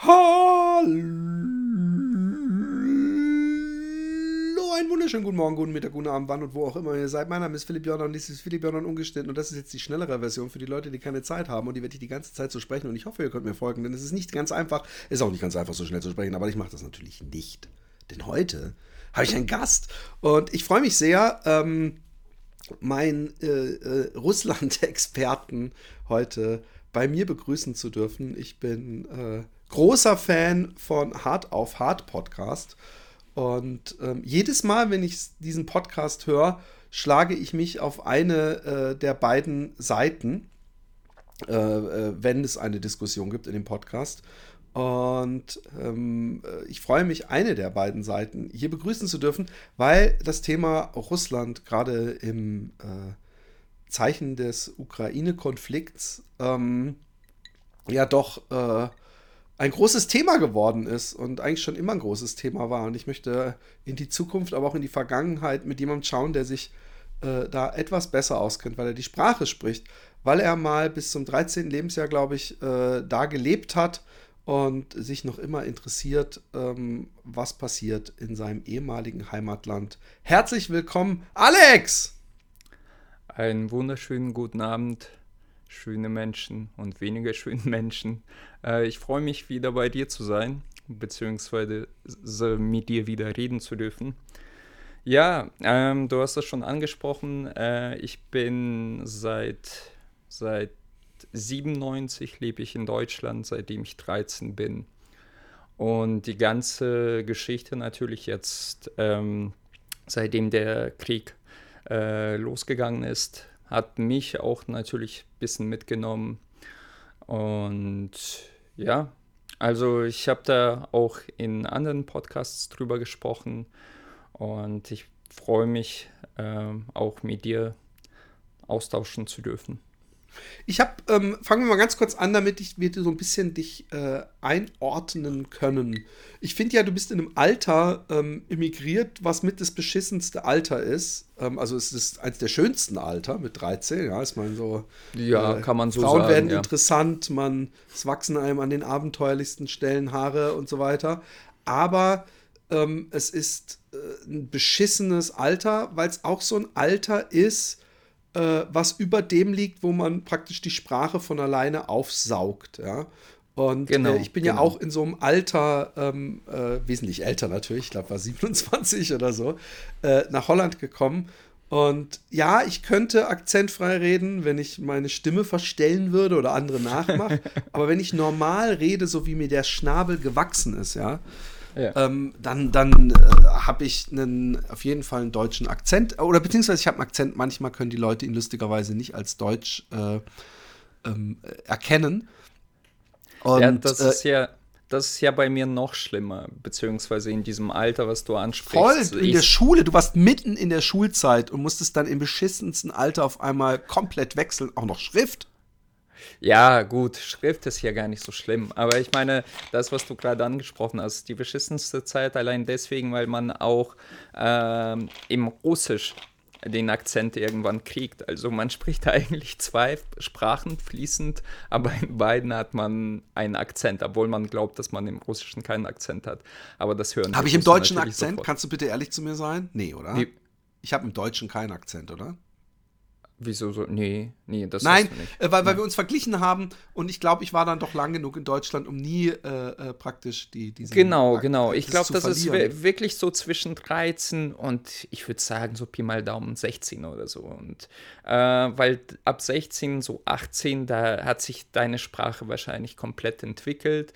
Hallo, einen wunderschönen guten Morgen, guten Mittag, guten Abend, wann und wo auch immer ihr seid. Mein Name ist Philipp Jordan, dies ist Philipp Jordan ungeschnitten und das ist jetzt die schnellere Version für die Leute, die keine Zeit haben und die werde ich die ganze Zeit so sprechen und ich hoffe, ihr könnt mir folgen, denn es ist nicht ganz einfach, ist auch nicht ganz einfach so schnell zu sprechen, aber ich mache das natürlich nicht. Denn heute habe ich einen Gast und ich freue mich sehr, ähm, meinen äh, äh, Russland-Experten heute bei mir begrüßen zu dürfen. Ich bin äh, großer Fan von Hard auf Hard Podcast. Und ähm, jedes Mal, wenn ich diesen Podcast höre, schlage ich mich auf eine äh, der beiden Seiten, äh, äh, wenn es eine Diskussion gibt in dem Podcast. Und ähm, äh, ich freue mich, eine der beiden Seiten hier begrüßen zu dürfen, weil das Thema Russland gerade im äh, Zeichen des Ukraine-Konflikts ähm, ja doch äh, ein großes Thema geworden ist und eigentlich schon immer ein großes Thema war. Und ich möchte in die Zukunft, aber auch in die Vergangenheit mit jemandem schauen, der sich äh, da etwas besser auskennt, weil er die Sprache spricht, weil er mal bis zum 13. Lebensjahr, glaube ich, äh, da gelebt hat und sich noch immer interessiert, ähm, was passiert in seinem ehemaligen Heimatland. Herzlich willkommen, Alex! Einen wunderschönen guten Abend schöne Menschen und weniger schöne Menschen. Äh, ich freue mich wieder bei dir zu sein, beziehungsweise mit dir wieder reden zu dürfen. Ja, ähm, du hast das schon angesprochen. Äh, ich bin seit, seit 97 lebe ich in Deutschland, seitdem ich 13 bin. Und die ganze Geschichte natürlich jetzt, ähm, seitdem der Krieg äh, losgegangen ist, hat mich auch natürlich ein bisschen mitgenommen. Und ja, also ich habe da auch in anderen Podcasts drüber gesprochen und ich freue mich äh, auch mit dir austauschen zu dürfen. Ich habe, ähm, fangen wir mal ganz kurz an, damit ich, wir so ein bisschen dich äh, einordnen können. Ich finde ja, du bist in einem Alter ähm, emigriert, was mit das beschissenste Alter ist. Ähm, also es ist eines der schönsten Alter mit 13, ja, ist man so. Ja, äh, kann man so Frauen sagen. werden ja. interessant, man, es wachsen einem an den abenteuerlichsten Stellen Haare und so weiter. Aber ähm, es ist äh, ein beschissenes Alter, weil es auch so ein Alter ist, äh, was über dem liegt, wo man praktisch die Sprache von alleine aufsaugt, ja. Und Genau, äh, ich bin ja genau. auch in so einem Alter, ähm, äh, wesentlich älter natürlich, ich glaube, war 27 oder so, äh, nach Holland gekommen. Und ja, ich könnte akzentfrei reden, wenn ich meine Stimme verstellen würde oder andere nachmache. aber wenn ich normal rede, so wie mir der Schnabel gewachsen ist, ja, Ja. ähm, dann, dann äh, habe ich einen, auf jeden Fall einen deutschen Akzent. Oder beziehungsweise ich habe einen Akzent, manchmal können die Leute ihn lustigerweise nicht als Deutsch äh, ähm, äh, erkennen. Und, ja, das äh, ist ja. Das ist ja bei mir noch schlimmer, beziehungsweise in diesem Alter, was du ansprichst. voll in der Schule, du warst mitten in der Schulzeit und musstest dann im beschissensten Alter auf einmal komplett wechseln, auch noch Schrift. Ja, gut, Schrift ist ja gar nicht so schlimm. Aber ich meine, das, was du gerade angesprochen hast, die beschissenste Zeit allein deswegen, weil man auch ähm, im Russisch den Akzent irgendwann kriegt. Also man spricht eigentlich zwei Sprachen fließend, aber in beiden hat man einen Akzent, obwohl man glaubt, dass man im Russischen keinen Akzent hat. Aber das hören Habe die ich im Russen deutschen Akzent? sofort. Kannst du bitte ehrlich zu mir sein? Nee, oder? Wie- Ich habe im Deutschen keinen Akzent, oder? Wieso so? Nee, nee, das Nein, äh, weil, weil wir uns verglichen haben und ich glaube, ich war dann doch lang genug in Deutschland, um nie äh, äh, praktisch die diese Genau, genau. Ich glaube, das ist verlieren. wir- wirklich so zwischen 13 und ich würde sagen, so Pi mal Daumen 16 oder so. Und äh, weil ab 16, so 18, da hat sich deine Sprache wahrscheinlich komplett entwickelt.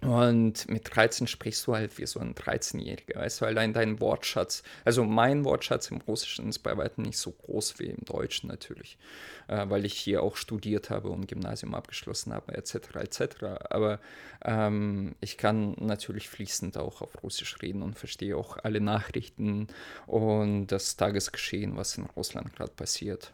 Und mit 13 sprichst du halt wie so ein 13-Jähriger, weißt du, allein dein Wortschatz, also mein Wortschatz im Russischen ist bei weitem nicht so groß wie im Deutschen natürlich, äh, weil ich hier auch studiert habe und Gymnasium abgeschlossen habe, etc., etc. Aber ähm, ich kann natürlich fließend auch auf Russisch reden und verstehe auch alle Nachrichten und das Tagesgeschehen, was in Russland gerade passiert.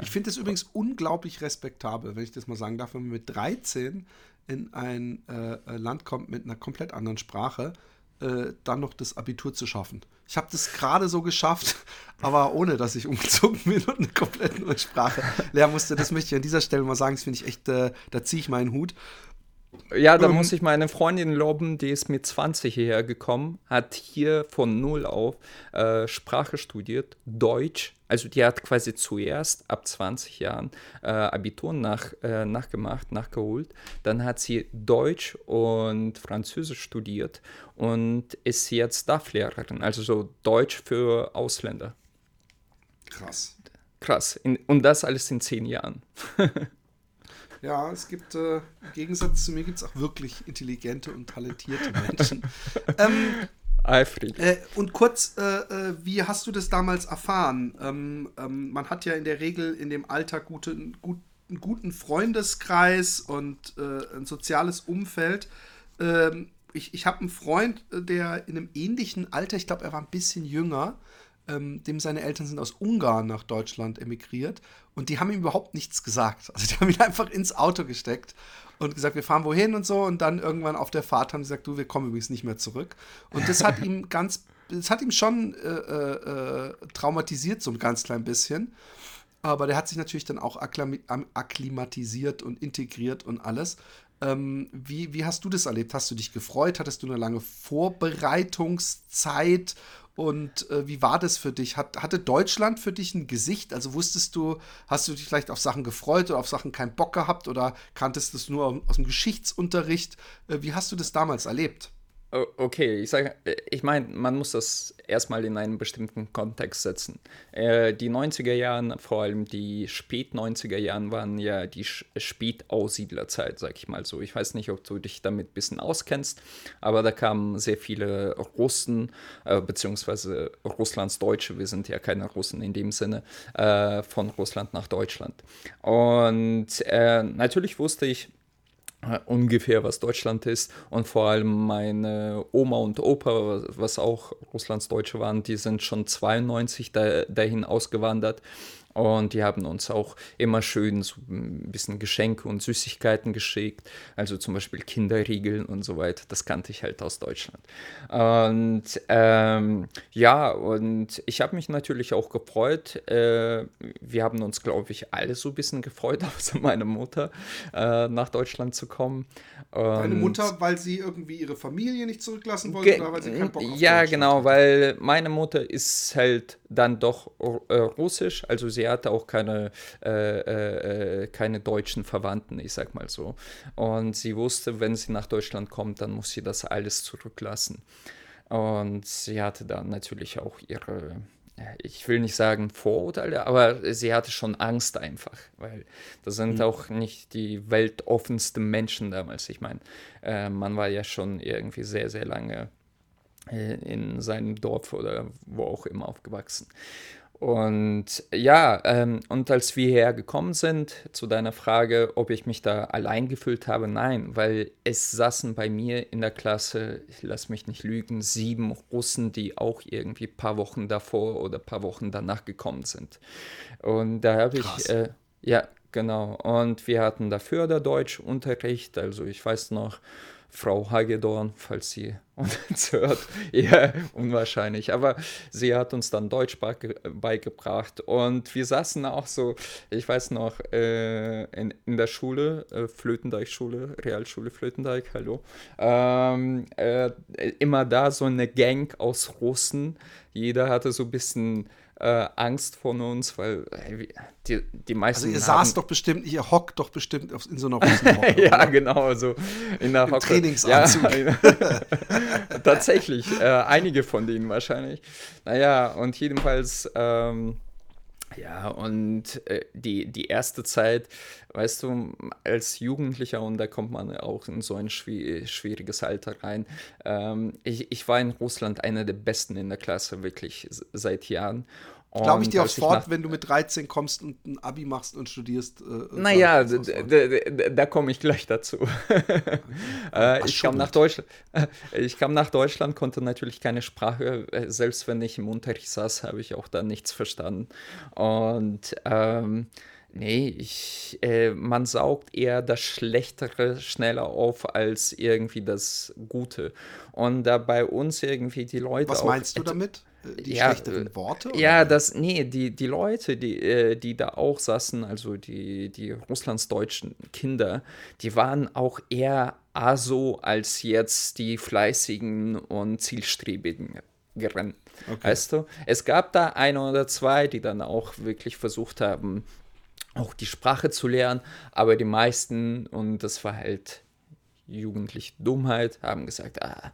Ich finde es übrigens unglaublich respektabel, wenn ich das mal sagen darf, wenn man mit 13 in ein äh, Land kommt mit einer komplett anderen Sprache, äh, dann noch das Abitur zu schaffen. Ich habe das gerade so geschafft, aber ohne, dass ich umgezogen bin und eine komplett neue Sprache lernen musste. Das möchte ich an dieser Stelle mal sagen. Das finde ich echt, äh, da ziehe ich meinen Hut. Ja, da ähm, muss ich meine Freundin loben, die ist mit 20 hierher gekommen, hat hier von null auf äh, Sprache studiert, Deutsch. Also die hat quasi zuerst ab 20 Jahren äh, Abitur nach, äh, nachgemacht, nachgeholt. Dann hat sie Deutsch und Französisch studiert und ist jetzt DAF-Lehrerin, also so Deutsch für Ausländer. Krass. Krass. In, und das alles in zehn Jahren. Ja, es gibt, äh, im Gegensatz zu mir, gibt es auch wirklich intelligente und talentierte Menschen. ähm, Eifrig. Äh, und kurz, äh, äh, wie hast du das damals erfahren? Ähm, ähm, man hat ja in der Regel in dem Alter gute, gut, einen guten Freundeskreis und äh, ein soziales Umfeld. Ähm, ich ich habe einen Freund, äh, der in einem ähnlichen Alter, ich glaube, er war ein bisschen jünger, ähm, dem seine Eltern sind aus Ungarn nach Deutschland emigriert und die haben ihm überhaupt nichts gesagt. Also die haben ihn einfach ins Auto gesteckt und gesagt, wir fahren wohin und so und dann irgendwann auf der Fahrt haben sie gesagt, du, wir kommen übrigens nicht mehr zurück. Und das hat ihm ganz, das hat ihm schon äh, äh, traumatisiert, so ein ganz klein bisschen. Aber der hat sich natürlich dann auch akklimatisiert und integriert und alles. Ähm, wie, wie hast du das erlebt? Hast du dich gefreut? Hattest du eine lange Vorbereitungszeit? Und äh, wie war das für dich? Hat, hatte Deutschland für dich ein Gesicht? Also wusstest du, hast du dich vielleicht auf Sachen gefreut oder auf Sachen keinen Bock gehabt oder kanntest du es nur aus dem Geschichtsunterricht? Äh, wie hast du das damals erlebt? Okay, ich sage, äh, ich meine, man muss das erstmal in einen bestimmten Kontext setzen. Äh, die 90er Jahre, vor allem die Spät-90er Jahre, waren ja die Spätaussiedlerzeit, sag ich mal so. Ich weiß nicht, ob du dich damit ein bisschen auskennst, aber da kamen sehr viele Russen, äh, beziehungsweise Russlands Deutsche, wir sind ja keine Russen in dem Sinne, äh, von Russland nach Deutschland. Und äh, natürlich wusste ich, ungefähr, was Deutschland ist. Und vor allem meine Oma und Opa, was auch Russlands Deutsche waren, die sind schon 92 dahin ausgewandert. Und die haben uns auch immer schön so ein bisschen Geschenke und Süßigkeiten geschickt. Also zum Beispiel Kinderriegeln und so weiter. Das kannte ich halt aus Deutschland. Und ähm, ja, und ich habe mich natürlich auch gefreut. Äh, wir haben uns, glaube ich, alle so ein bisschen gefreut, außer meine Mutter, äh, nach Deutschland zu kommen. Deine Mutter, weil sie irgendwie ihre Familie nicht zurücklassen wollte oder weil sie keinen Bock auf Ja, genau, weil meine Mutter ist halt dann doch äh, russisch, also sie hatte auch keine, äh, äh, keine deutschen Verwandten, ich sag mal so. Und sie wusste, wenn sie nach Deutschland kommt, dann muss sie das alles zurücklassen. Und sie hatte dann natürlich auch ihre ich will nicht sagen Vorurteile, aber sie hatte schon Angst einfach, weil das sind mhm. auch nicht die weltoffensten Menschen damals. Ich meine, äh, man war ja schon irgendwie sehr, sehr lange äh, in seinem Dorf oder wo auch immer aufgewachsen. Und ja, ähm, und als wir hergekommen sind, zu deiner Frage, ob ich mich da allein gefühlt habe, nein, weil es saßen bei mir in der Klasse, ich lass mich nicht lügen, sieben Russen, die auch irgendwie ein paar Wochen davor oder ein paar Wochen danach gekommen sind. Und da habe ich, äh, ja, genau, und wir hatten dafür der Deutschunterricht, also ich weiß noch, Frau Hagedorn, falls sie uns hört. Ja, unwahrscheinlich. Aber sie hat uns dann Deutsch beigebracht. Und wir saßen auch so, ich weiß noch, äh, in, in der Schule, äh, Flötendeich-Schule, Realschule Flötendeich, hallo. Ähm, äh, immer da so eine Gang aus Russen. Jeder hatte so ein bisschen äh, Angst von uns, weil äh, die, die meisten. Also ihr saßt doch bestimmt, ihr hockt doch bestimmt in so einer Russenhocke. ja, genau, so in der Hocke. Trainingsanzug. Ja, tatsächlich, äh, einige von denen wahrscheinlich. Naja, und jedenfalls. Ähm, ja, und äh, die, die erste Zeit, weißt du, als Jugendlicher, und da kommt man auch in so ein schwieriges Alter rein. Ähm, ich, ich war in Russland einer der Besten in der Klasse, wirklich seit Jahren. Glaube ich dir aufs Wort, wenn du mit 13 kommst und ein Abi machst und studierst. Äh, naja, da komme ich gleich dazu. äh, ich, kam nach Deutschland, ich kam nach Deutschland, konnte natürlich keine Sprache, äh, selbst wenn ich im Unterricht saß, habe ich auch da nichts verstanden. Und ähm, Nee, ich, äh, man saugt eher das Schlechtere schneller auf als irgendwie das Gute. Und da bei uns irgendwie die Leute. Was meinst du damit? Äh, die ja, schlechteren Worte? Oder? Ja, das, nee, die, die Leute, die, äh, die da auch saßen, also die, die russlandsdeutschen Kinder, die waren auch eher aso als jetzt die fleißigen und zielstrebigen. Okay. Weißt du? Es gab da ein oder zwei, die dann auch wirklich versucht haben, auch die Sprache zu lernen, aber die meisten, und das war halt jugendliche Dummheit, haben gesagt, ah,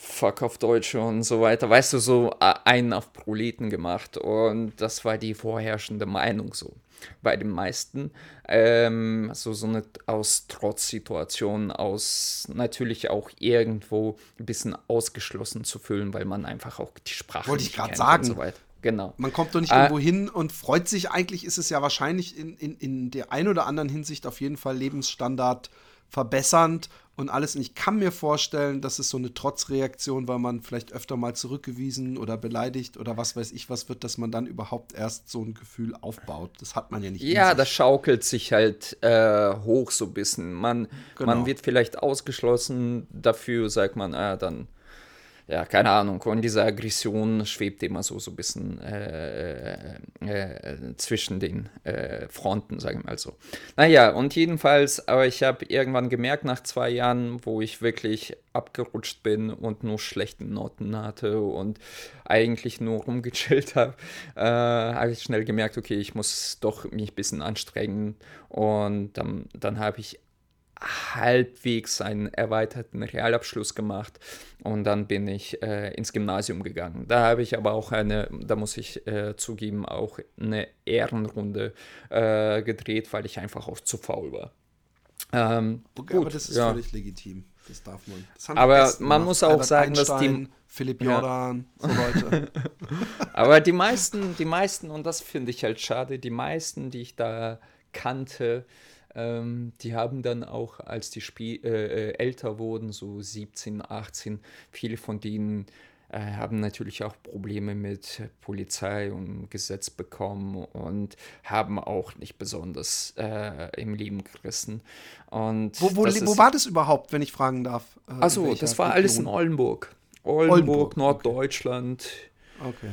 fuck auf Deutsch und so weiter. Weißt du, so einen auf Proleten gemacht. Und das war die vorherrschende Meinung so bei den meisten. Ähm, so, so eine aus Trotzsituation, aus natürlich auch irgendwo ein bisschen ausgeschlossen zu fühlen, weil man einfach auch die Sprache Wollte ich gerade sagen. So genau. Man kommt doch nicht äh, irgendwo hin und freut sich. Eigentlich ist es ja wahrscheinlich in, in, in der ein oder anderen Hinsicht auf jeden Fall Lebensstandard verbessernd und alles. Und ich kann mir vorstellen, dass es so eine Trotzreaktion, weil man vielleicht öfter mal zurückgewiesen oder beleidigt oder was weiß ich was wird, dass man dann überhaupt erst so ein Gefühl aufbaut. Das hat man ja nicht. Ja, das schaukelt sich halt äh, hoch so ein bisschen. Man, genau. man wird vielleicht ausgeschlossen, dafür sagt man, ah, dann ja, keine Ahnung, und diese Aggression schwebt immer so, so ein bisschen äh, äh, zwischen den äh, Fronten, sagen wir mal so. Naja, und jedenfalls, aber ich habe irgendwann gemerkt, nach zwei Jahren, wo ich wirklich abgerutscht bin und nur schlechte Noten hatte und eigentlich nur rumgechillt habe, äh, habe ich schnell gemerkt, okay, ich muss doch mich ein bisschen anstrengen. Und dann, dann habe ich halbwegs einen erweiterten Realabschluss gemacht und dann bin ich äh, ins Gymnasium gegangen. Da habe ich aber auch eine, da muss ich äh, zugeben, auch eine Ehrenrunde äh, gedreht, weil ich einfach auch zu faul war. Ähm, okay, gut, aber das ist ja. völlig legitim. Das darf man. Das aber man muss auch Albert sagen, Einstein, dass die Philipp Jordan, ja. so Leute. aber die meisten, die meisten, und das finde ich halt schade, die meisten, die ich da kannte, ähm, die haben dann auch, als die Spiel äh, äh älter wurden, so 17, 18, viele von denen äh, haben natürlich auch Probleme mit Polizei und Gesetz bekommen und haben auch nicht besonders äh, im Leben gerissen. Und wo, wo, wo war das überhaupt, wenn ich fragen darf? Äh, also, das war alles in Oldenburg. Oldenburg, Oldenburg Norddeutschland. Okay.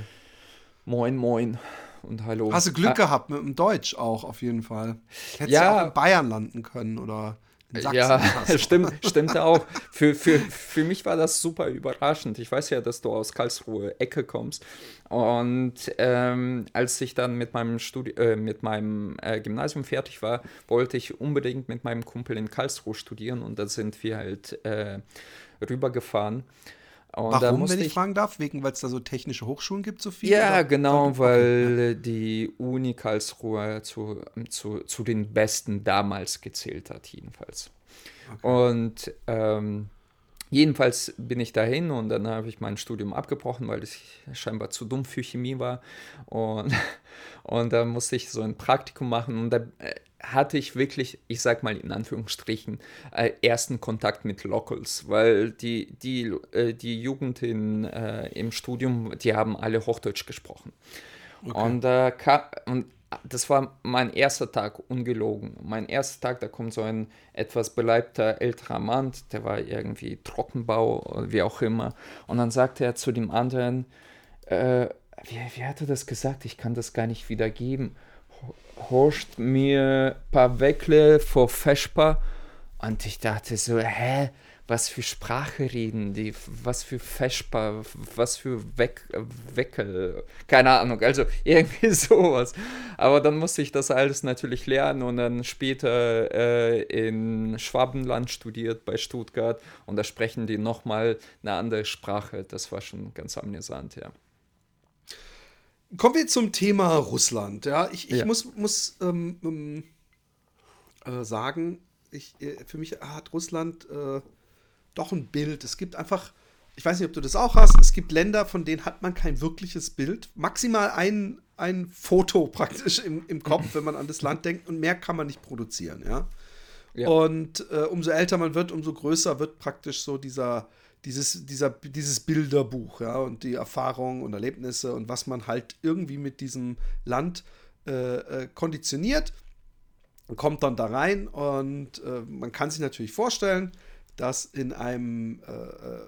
Moin, moin und hallo. Hast du Glück ah. gehabt mit dem Deutsch auch auf jeden Fall. Hättest ja, ja auch in Bayern landen können oder in Sachsen. Ja, stimmt, stimmt auch. Für, für, für mich war das super überraschend. Ich weiß ja, dass du aus Karlsruhe Ecke kommst. Und ähm, als ich dann mit meinem, Studi äh, mit meinem äh, Gymnasium fertig war, wollte ich unbedingt mit meinem Kumpel in Karlsruhe studieren und da sind wir halt äh, rübergefahren. Und Warum, wenn ich, ich, fragen darf? Wegen, weil es da so technische Hochschulen gibt, so viele? Ja, oder? genau, okay. weil die Uni Karlsruhe zu, zu, zu den besten damals gezählt hat, jedenfalls. Okay. Und ähm, jedenfalls bin ich dahin und dann habe ich mein Studium abgebrochen, weil ich scheinbar zu dumm für Chemie war. Und, und dann musste ich so ein Praktikum machen. Und da, äh, hatte ich wirklich, ich sag mal in Anführungsstrichen, äh, ersten Kontakt mit Locals, weil die, die, äh, die Jugend in, äh, im Studium, die haben alle Hochdeutsch gesprochen. Okay. Und, äh, und das war mein erster Tag, ungelogen. Mein erster Tag, da kommt so ein etwas beleibter älterer Mann, der war irgendwie Trockenbau, wie auch immer. Und dann sagte er zu dem anderen, äh, wie, wie hat er das gesagt? Ich kann das gar nicht wiedergeben horcht mir ein paar Weckle vor Feschpa und ich dachte so, hä, was für Sprache reden die, was für Feschpa, was für Weck, Weckel, keine Ahnung, also irgendwie sowas. Aber dann musste ich das alles natürlich lernen und dann später äh, in Schwabenland studiert bei Stuttgart und da sprechen die nochmal eine andere Sprache. Das war schon ganz amüsant, ja. Kommen wir zum Thema Russland. Ja, ich, ich ja. muss, muss ähm, ähm, äh, sagen, ich, äh, für mich hat Russland äh, doch ein Bild. Es gibt einfach, ich weiß nicht, ob du das auch hast, es gibt Länder, von denen hat man kein wirkliches Bild. Maximal ein, ein Foto praktisch im, im Kopf, wenn man an das Land denkt, und mehr kann man nicht produzieren, ja. ja. Und äh, umso älter man wird, umso größer wird praktisch so dieser dieses, dieser, dieses Bilderbuch, ja, und die Erfahrungen und Erlebnisse und was man halt irgendwie mit diesem Land äh, äh konditioniert, kommt dann da rein und äh, man kann sich natürlich vorstellen, dass in einem äh, äh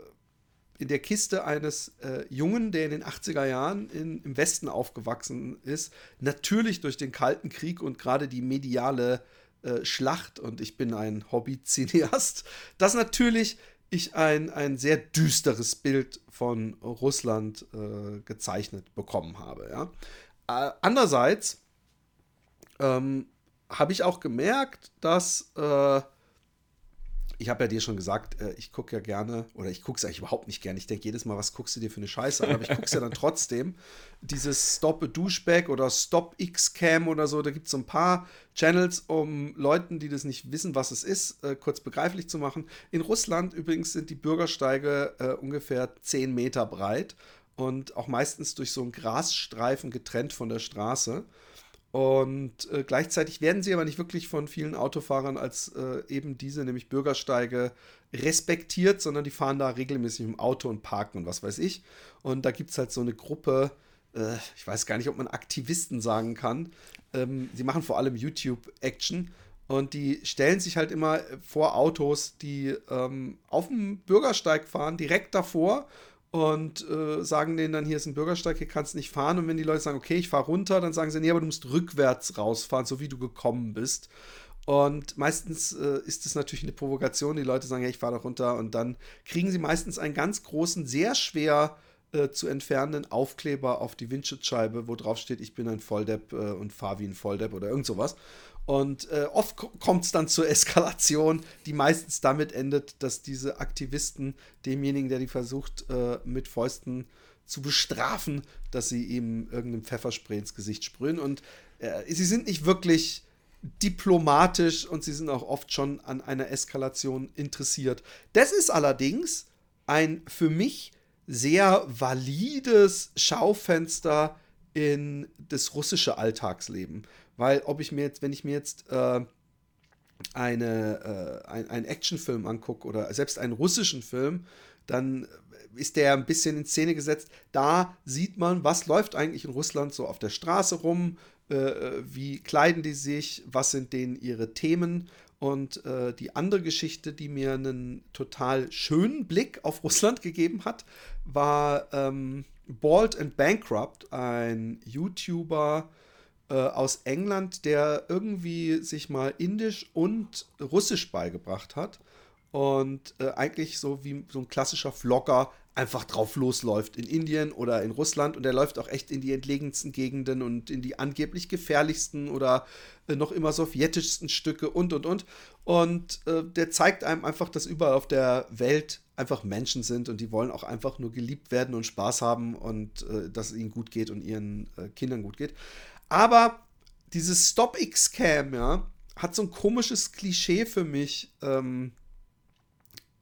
in der Kiste eines äh, Jungen, der in den 80er Jahren in, im Westen aufgewachsen ist, natürlich durch den Kalten Krieg und gerade die mediale äh, Schlacht, und ich bin ein Hobby-Cineast, dass natürlich ich ein, ein sehr düsteres Bild von Russland äh, gezeichnet bekommen habe. Ja? Äh, andererseits ähm, habe ich auch gemerkt, dass äh, ich habe ja dir schon gesagt, äh, ich gucke ja gerne, oder ich gucke es eigentlich überhaupt nicht gerne. Ich denke jedes Mal, was guckst du dir für eine Scheiße an? Aber ich gucke es ja dann trotzdem. Dieses Stop a Douchebag oder Stop X-Cam oder so, da gibt es so ein paar Channels, um Leuten, die das nicht wissen, was es ist, äh, kurz begreiflich zu machen. In Russland übrigens sind die Bürgersteige äh, ungefähr 10 Meter breit und auch meistens durch so einen Grasstreifen getrennt von der Straße. Und äh, gleichzeitig werden sie aber nicht wirklich von vielen Autofahrern als äh, eben diese, nämlich Bürgersteige, respektiert, sondern die fahren da regelmäßig im Auto und parken und was weiß ich. Und da gibt es halt so eine Gruppe, äh, ich weiß gar nicht, ob man Aktivisten sagen kann. Ähm, sie machen vor allem YouTube-Action und die stellen sich halt immer vor Autos, die ähm, auf dem Bürgersteig fahren, direkt davor und äh, sagen denen dann, hier ist ein Bürgersteig, hier kannst du nicht fahren. Und wenn die Leute sagen, okay, ich fahre runter, dann sagen sie, nee, aber du musst rückwärts rausfahren, so wie du gekommen bist. Und meistens äh, ist es natürlich eine Provokation. Die Leute sagen, ja, ich fahre doch runter. Und dann kriegen sie meistens einen ganz großen, sehr schwer äh, zu entfernenden Aufkleber auf die Windschutzscheibe, wo drauf steht, ich bin ein Volldepp äh, und fahre wie ein Volldepp oder irgend sowas. Und äh, oft kommt es dann zur Eskalation, die meistens damit endet, dass diese Aktivisten demjenigen, der die versucht, äh, mit Fäusten zu bestrafen, dass sie ihm irgendeinem Pfefferspray ins Gesicht sprühen. Und äh, sie sind nicht wirklich diplomatisch und sie sind auch oft schon an einer Eskalation interessiert. Das ist allerdings ein für mich sehr valides Schaufenster in das russische Alltagsleben. Weil ob ich mir jetzt, wenn ich mir jetzt äh, eine, äh, ein, einen Actionfilm angucke oder selbst einen russischen Film, dann ist der ein bisschen in Szene gesetzt. Da sieht man, was läuft eigentlich in Russland so auf der Straße rum, äh, wie kleiden die sich, was sind denen ihre Themen. Und äh, die andere Geschichte, die mir einen total schönen Blick auf Russland gegeben hat, war ähm, Bald and Bankrupt, ein YouTuber, äh, aus England, der irgendwie sich mal Indisch und Russisch beigebracht hat und äh, eigentlich so wie so ein klassischer Vlogger einfach drauf losläuft in Indien oder in Russland und er läuft auch echt in die entlegensten Gegenden und in die angeblich gefährlichsten oder äh, noch immer sowjetischsten Stücke und und und und äh, der zeigt einem einfach, dass überall auf der Welt einfach Menschen sind und die wollen auch einfach nur geliebt werden und Spaß haben und äh, dass es ihnen gut geht und ihren äh, Kindern gut geht. Aber dieses Stop-X-Cam, ja, hat so ein komisches Klischee für mich ähm,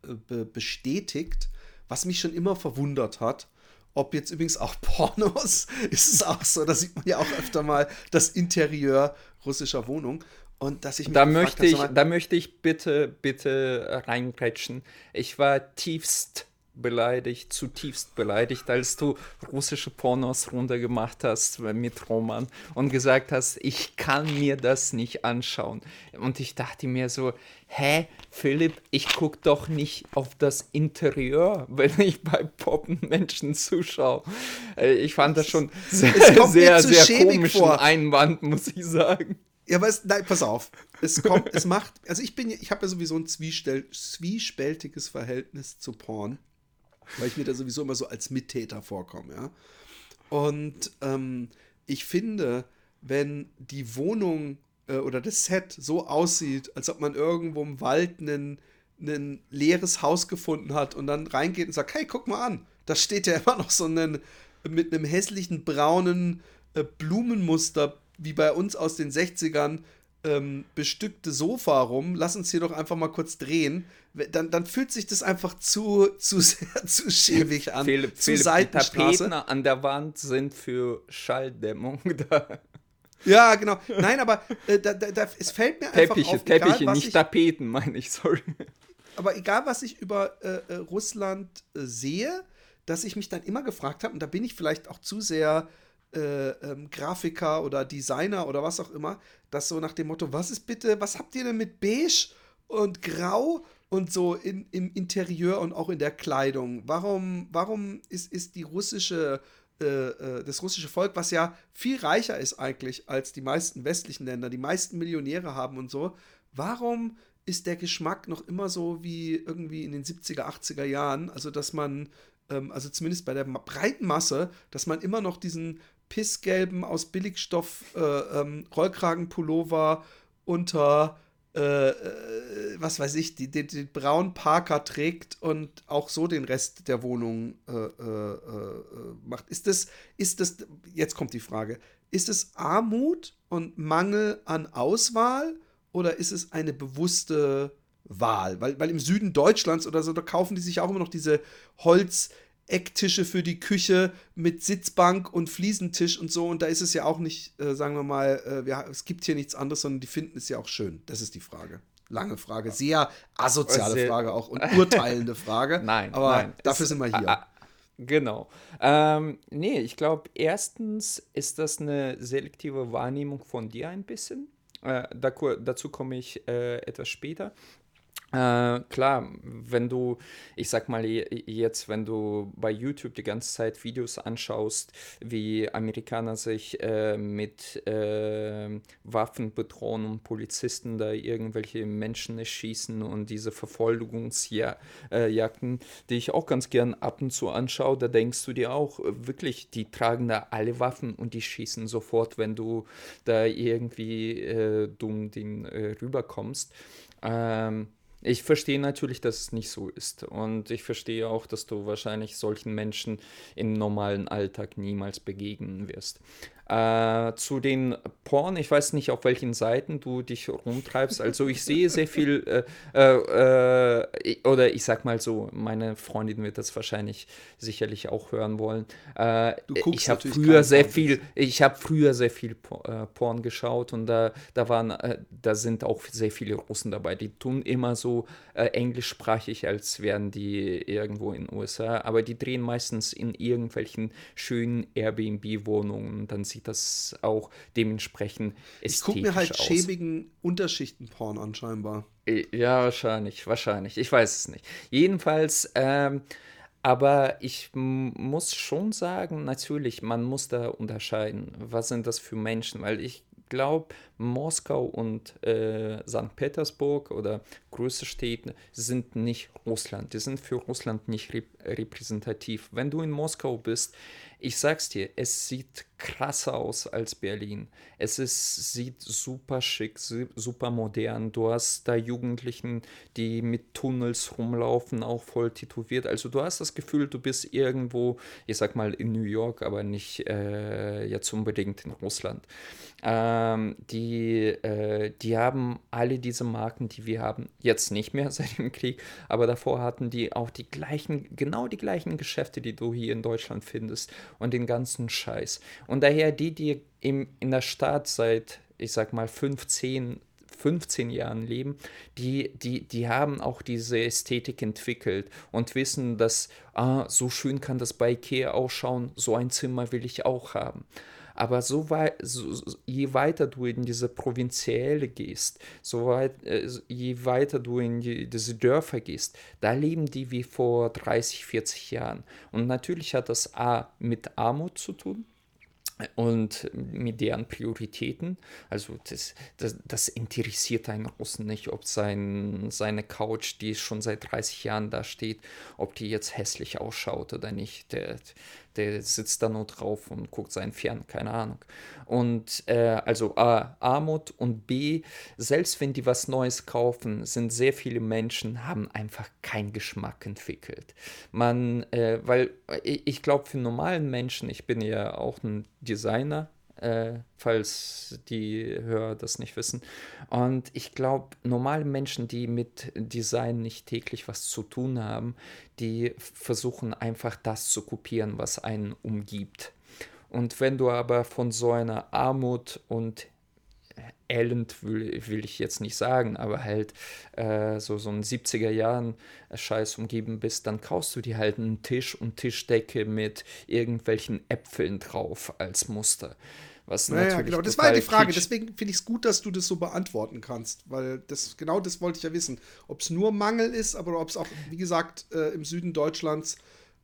äh, be bestätigt, was mich schon immer verwundert hat. Ob jetzt übrigens auch Pornos, ist es auch so, da sieht man ja auch öfter mal das Interieur russischer Wohnung. Und dass ich da möchte ich, da möchte ich bitte, bitte reingrätschen. Ich war tiefst beleidigt, zutiefst beleidigt, als du russische Pornos runtergemacht hast mit Roman und gesagt hast, ich kann mir das nicht anschauen. Und ich dachte mir so, hä, Philipp, ich gucke doch nicht auf das Interieur, wenn ich bei Poppenmenschen zuschaue. Äh, ich fand das schon sehr, sehr, sehr komischen vor. Einwand, muss ich sagen. Ja, aber es, nein, pass auf. Es kommt, es macht, also ich bin, ich habe ja sowieso ein zwiespältiges Verhältnis zu Porn weil ich mir da sowieso immer so als Mittäter vorkomme, ja. Und ähm, ich finde, wenn die Wohnung äh, oder das Set so aussieht, als ob man irgendwo im Wald ein leeres Haus gefunden hat und dann reingeht und sagt, hey, guck mal an, da steht ja immer noch so ein mit einem hässlichen braunen äh, Blumenmuster wie bei uns aus den 60ern ähm, bestückte Sofa rum, lass uns hier doch einfach mal kurz drehen. Dann, dann fühlt sich das einfach zu, zu sehr, zu schäbig an. Philipp, zu Philipp, die Tapeten an der Wand sind für Schalldämmung da. Ja, genau. Nein, aber äh, da, da, es fällt mir einfach Teppiche, auf, Teppiche, egal, nicht ich, Tapeten, meine ich, sorry. Aber egal, was ich über äh, äh Russland äh, sehe, dass ich mich dann immer gefragt habe, und da bin ich vielleicht auch zu sehr äh, ähm, Grafiker oder Designer oder was auch immer, das so nach dem Motto, was ist bitte, was habt ihr denn mit beige und grau und so in, im Interieur und auch in der Kleidung? Warum, warum ist, ist die russische äh, äh, das russische Volk, was ja viel reicher ist eigentlich als die meisten westlichen Länder, die meisten Millionäre haben und so, warum ist der Geschmack noch immer so wie irgendwie in den 70er, 80er Jahren? Also, dass man, ähm, also zumindest bei der breiten Masse, dass man immer noch diesen pissgelben aus Billigstoff äh, ähm, Rollkragenpullover unter äh, äh, was weiß ich, die, die, die braunen Parker trägt und auch so den Rest der Wohnung äh, äh, äh, macht. Ist das, ist das, jetzt kommt die Frage, ist es Armut und Mangel an Auswahl oder ist es eine bewusste Wahl? Weil, weil im Süden Deutschlands oder so, da kaufen die sich auch immer noch diese Holz- Ecktische für die Küche mit Sitzbank und Fliesentisch und so. Und da ist es ja auch nicht, äh, sagen wir mal, äh, wir, es gibt hier nichts anderes, sondern die finden es ja auch schön. Das ist die Frage. Lange Frage, sehr asoziale sehr Frage auch und urteilende Frage. nein, aber nein. dafür es, sind wir hier. Genau. Ähm, nee, ich glaube, erstens ist das eine selektive Wahrnehmung von dir ein bisschen. Äh, dazu komme ich äh, etwas später. Äh, klar, wenn du, ich sag mal jetzt, wenn du bei YouTube die ganze Zeit Videos anschaust, wie Amerikaner sich äh, mit äh, Waffen bedrohen und Polizisten da irgendwelche Menschen erschießen und diese Verfolgungsjagden, die ich auch ganz gern ab und zu anschaue, da denkst du dir auch, wirklich, die tragen da alle Waffen und die schießen sofort, wenn du da irgendwie äh, dumm den äh, rüberkommst. Ähm, ich verstehe natürlich, dass es nicht so ist. Und ich verstehe auch, dass du wahrscheinlich solchen Menschen im normalen Alltag niemals begegnen wirst. Äh, zu den Porn, ich weiß nicht, auf welchen Seiten du dich rumtreibst. Also ich sehe sehr viel, äh, äh, äh oder ich sag mal so, meine Freundin wird das wahrscheinlich sicherlich auch hören wollen. Äh, ich habe früher sehr viel, ich habe früher sehr viel äh, Porn geschaut und da, da waren, da sind auch sehr viele Russen dabei. Die tun immer so englischsprachig, als wären die irgendwo in den USA, aber die drehen meistens in irgendwelchen schönen Airbnb-Wohnungen. Dann sieht sieht das auch dementsprechend ästhetisch Ich gucke mir halt aus. schäbigen Unterschichtenporn an, scheinbar. Ja, wahrscheinlich, wahrscheinlich. Ich weiß es nicht. Jedenfalls, ähm, aber ich muss schon sagen, natürlich, man muss da unterscheiden. Was sind das für Menschen? Weil ich glaube, Moskau und äh, St. Petersburg oder größere Städte sind nicht Russland. Die sind für Russland nicht rep repräsentativ. Wenn du in Moskau bist, ich sag's dir, es sieht krasser aus als Berlin. Es ist, sieht super schick, super modern. Du hast da Jugendlichen, die mit Tunnels rumlaufen, auch voll tätowiert. Also du hast das Gefühl, du bist irgendwo, ich sag mal in New York, aber nicht äh, jetzt unbedingt in Russland. Ähm, die, äh, die haben alle diese Marken, die wir haben, jetzt nicht mehr seit dem Krieg, aber davor hatten die auch die gleichen, genau die gleichen Geschäfte, die du hier in Deutschland findest und den ganzen Scheiß. Und daher die, die im, in der Stadt seit, ich sag mal, 15, 15 Jahren leben, die, die, die haben auch diese Ästhetik entwickelt und wissen, dass ah, so schön kann das bei Ikea ausschauen, so ein Zimmer will ich auch haben. Aber so weit, so, je weiter du in diese Provinzielle gehst, so weit, äh, je weiter du in die, diese Dörfer gehst, da leben die wie vor 30, 40 Jahren. Und natürlich hat das A mit Armut zu tun, und mit deren Prioritäten. Also das, das, das, interessiert einen Russen nicht, ob sein, seine Couch, die schon seit 30 Jahren da steht, ob die jetzt hässlich ausschaut oder nicht. Der, der sitzt da nur drauf und guckt seinen Fern, keine Ahnung. Und äh, also A, Armut und B, selbst wenn die was Neues kaufen, sind sehr viele Menschen, haben einfach keinen Geschmack entwickelt. Man, äh, weil ich, ich glaube, für normalen Menschen, ich bin ja auch ein Designer, äh, falls die Hörer das nicht wissen. Und ich glaube, normale Menschen, die mit Design nicht täglich was zu tun haben, die versuchen einfach das zu kopieren, was einen umgibt. Und wenn du aber von so einer Armut und Elend will, will ich jetzt nicht sagen, aber halt äh, so, so ein 70er Jahren Scheiß umgeben bist, dann kaufst du dir halt einen Tisch und Tischdecke mit irgendwelchen Äpfeln drauf als Muster. Was naja, natürlich genau, das war ja die Frage. Deswegen finde ich es gut, dass du das so beantworten kannst, weil das genau das wollte ich ja wissen. Ob es nur Mangel ist, aber ob es auch, wie gesagt, äh, im Süden Deutschlands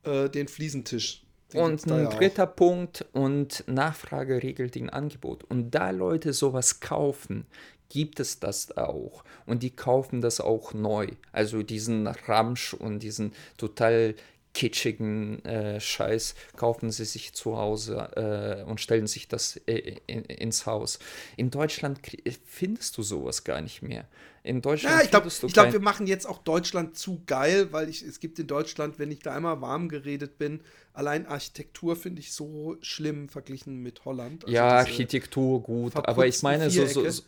äh, den Fliesentisch und ein dritter auch. Punkt und Nachfrage regelt den Angebot. Und da Leute sowas kaufen, gibt es das auch. Und die kaufen das auch neu. Also diesen Ramsch und diesen total kitschigen äh, Scheiß kaufen sie sich zu Hause äh, und stellen sich das äh, in, ins Haus. In Deutschland findest du sowas gar nicht mehr. In Deutschland. Ja, ich glaube, glaub, wir machen jetzt auch Deutschland zu geil, weil ich, es gibt in Deutschland, wenn ich da einmal warm geredet bin, allein Architektur finde ich so schlimm verglichen mit Holland. Also ja, Architektur gut, aber ich meine so, so, so,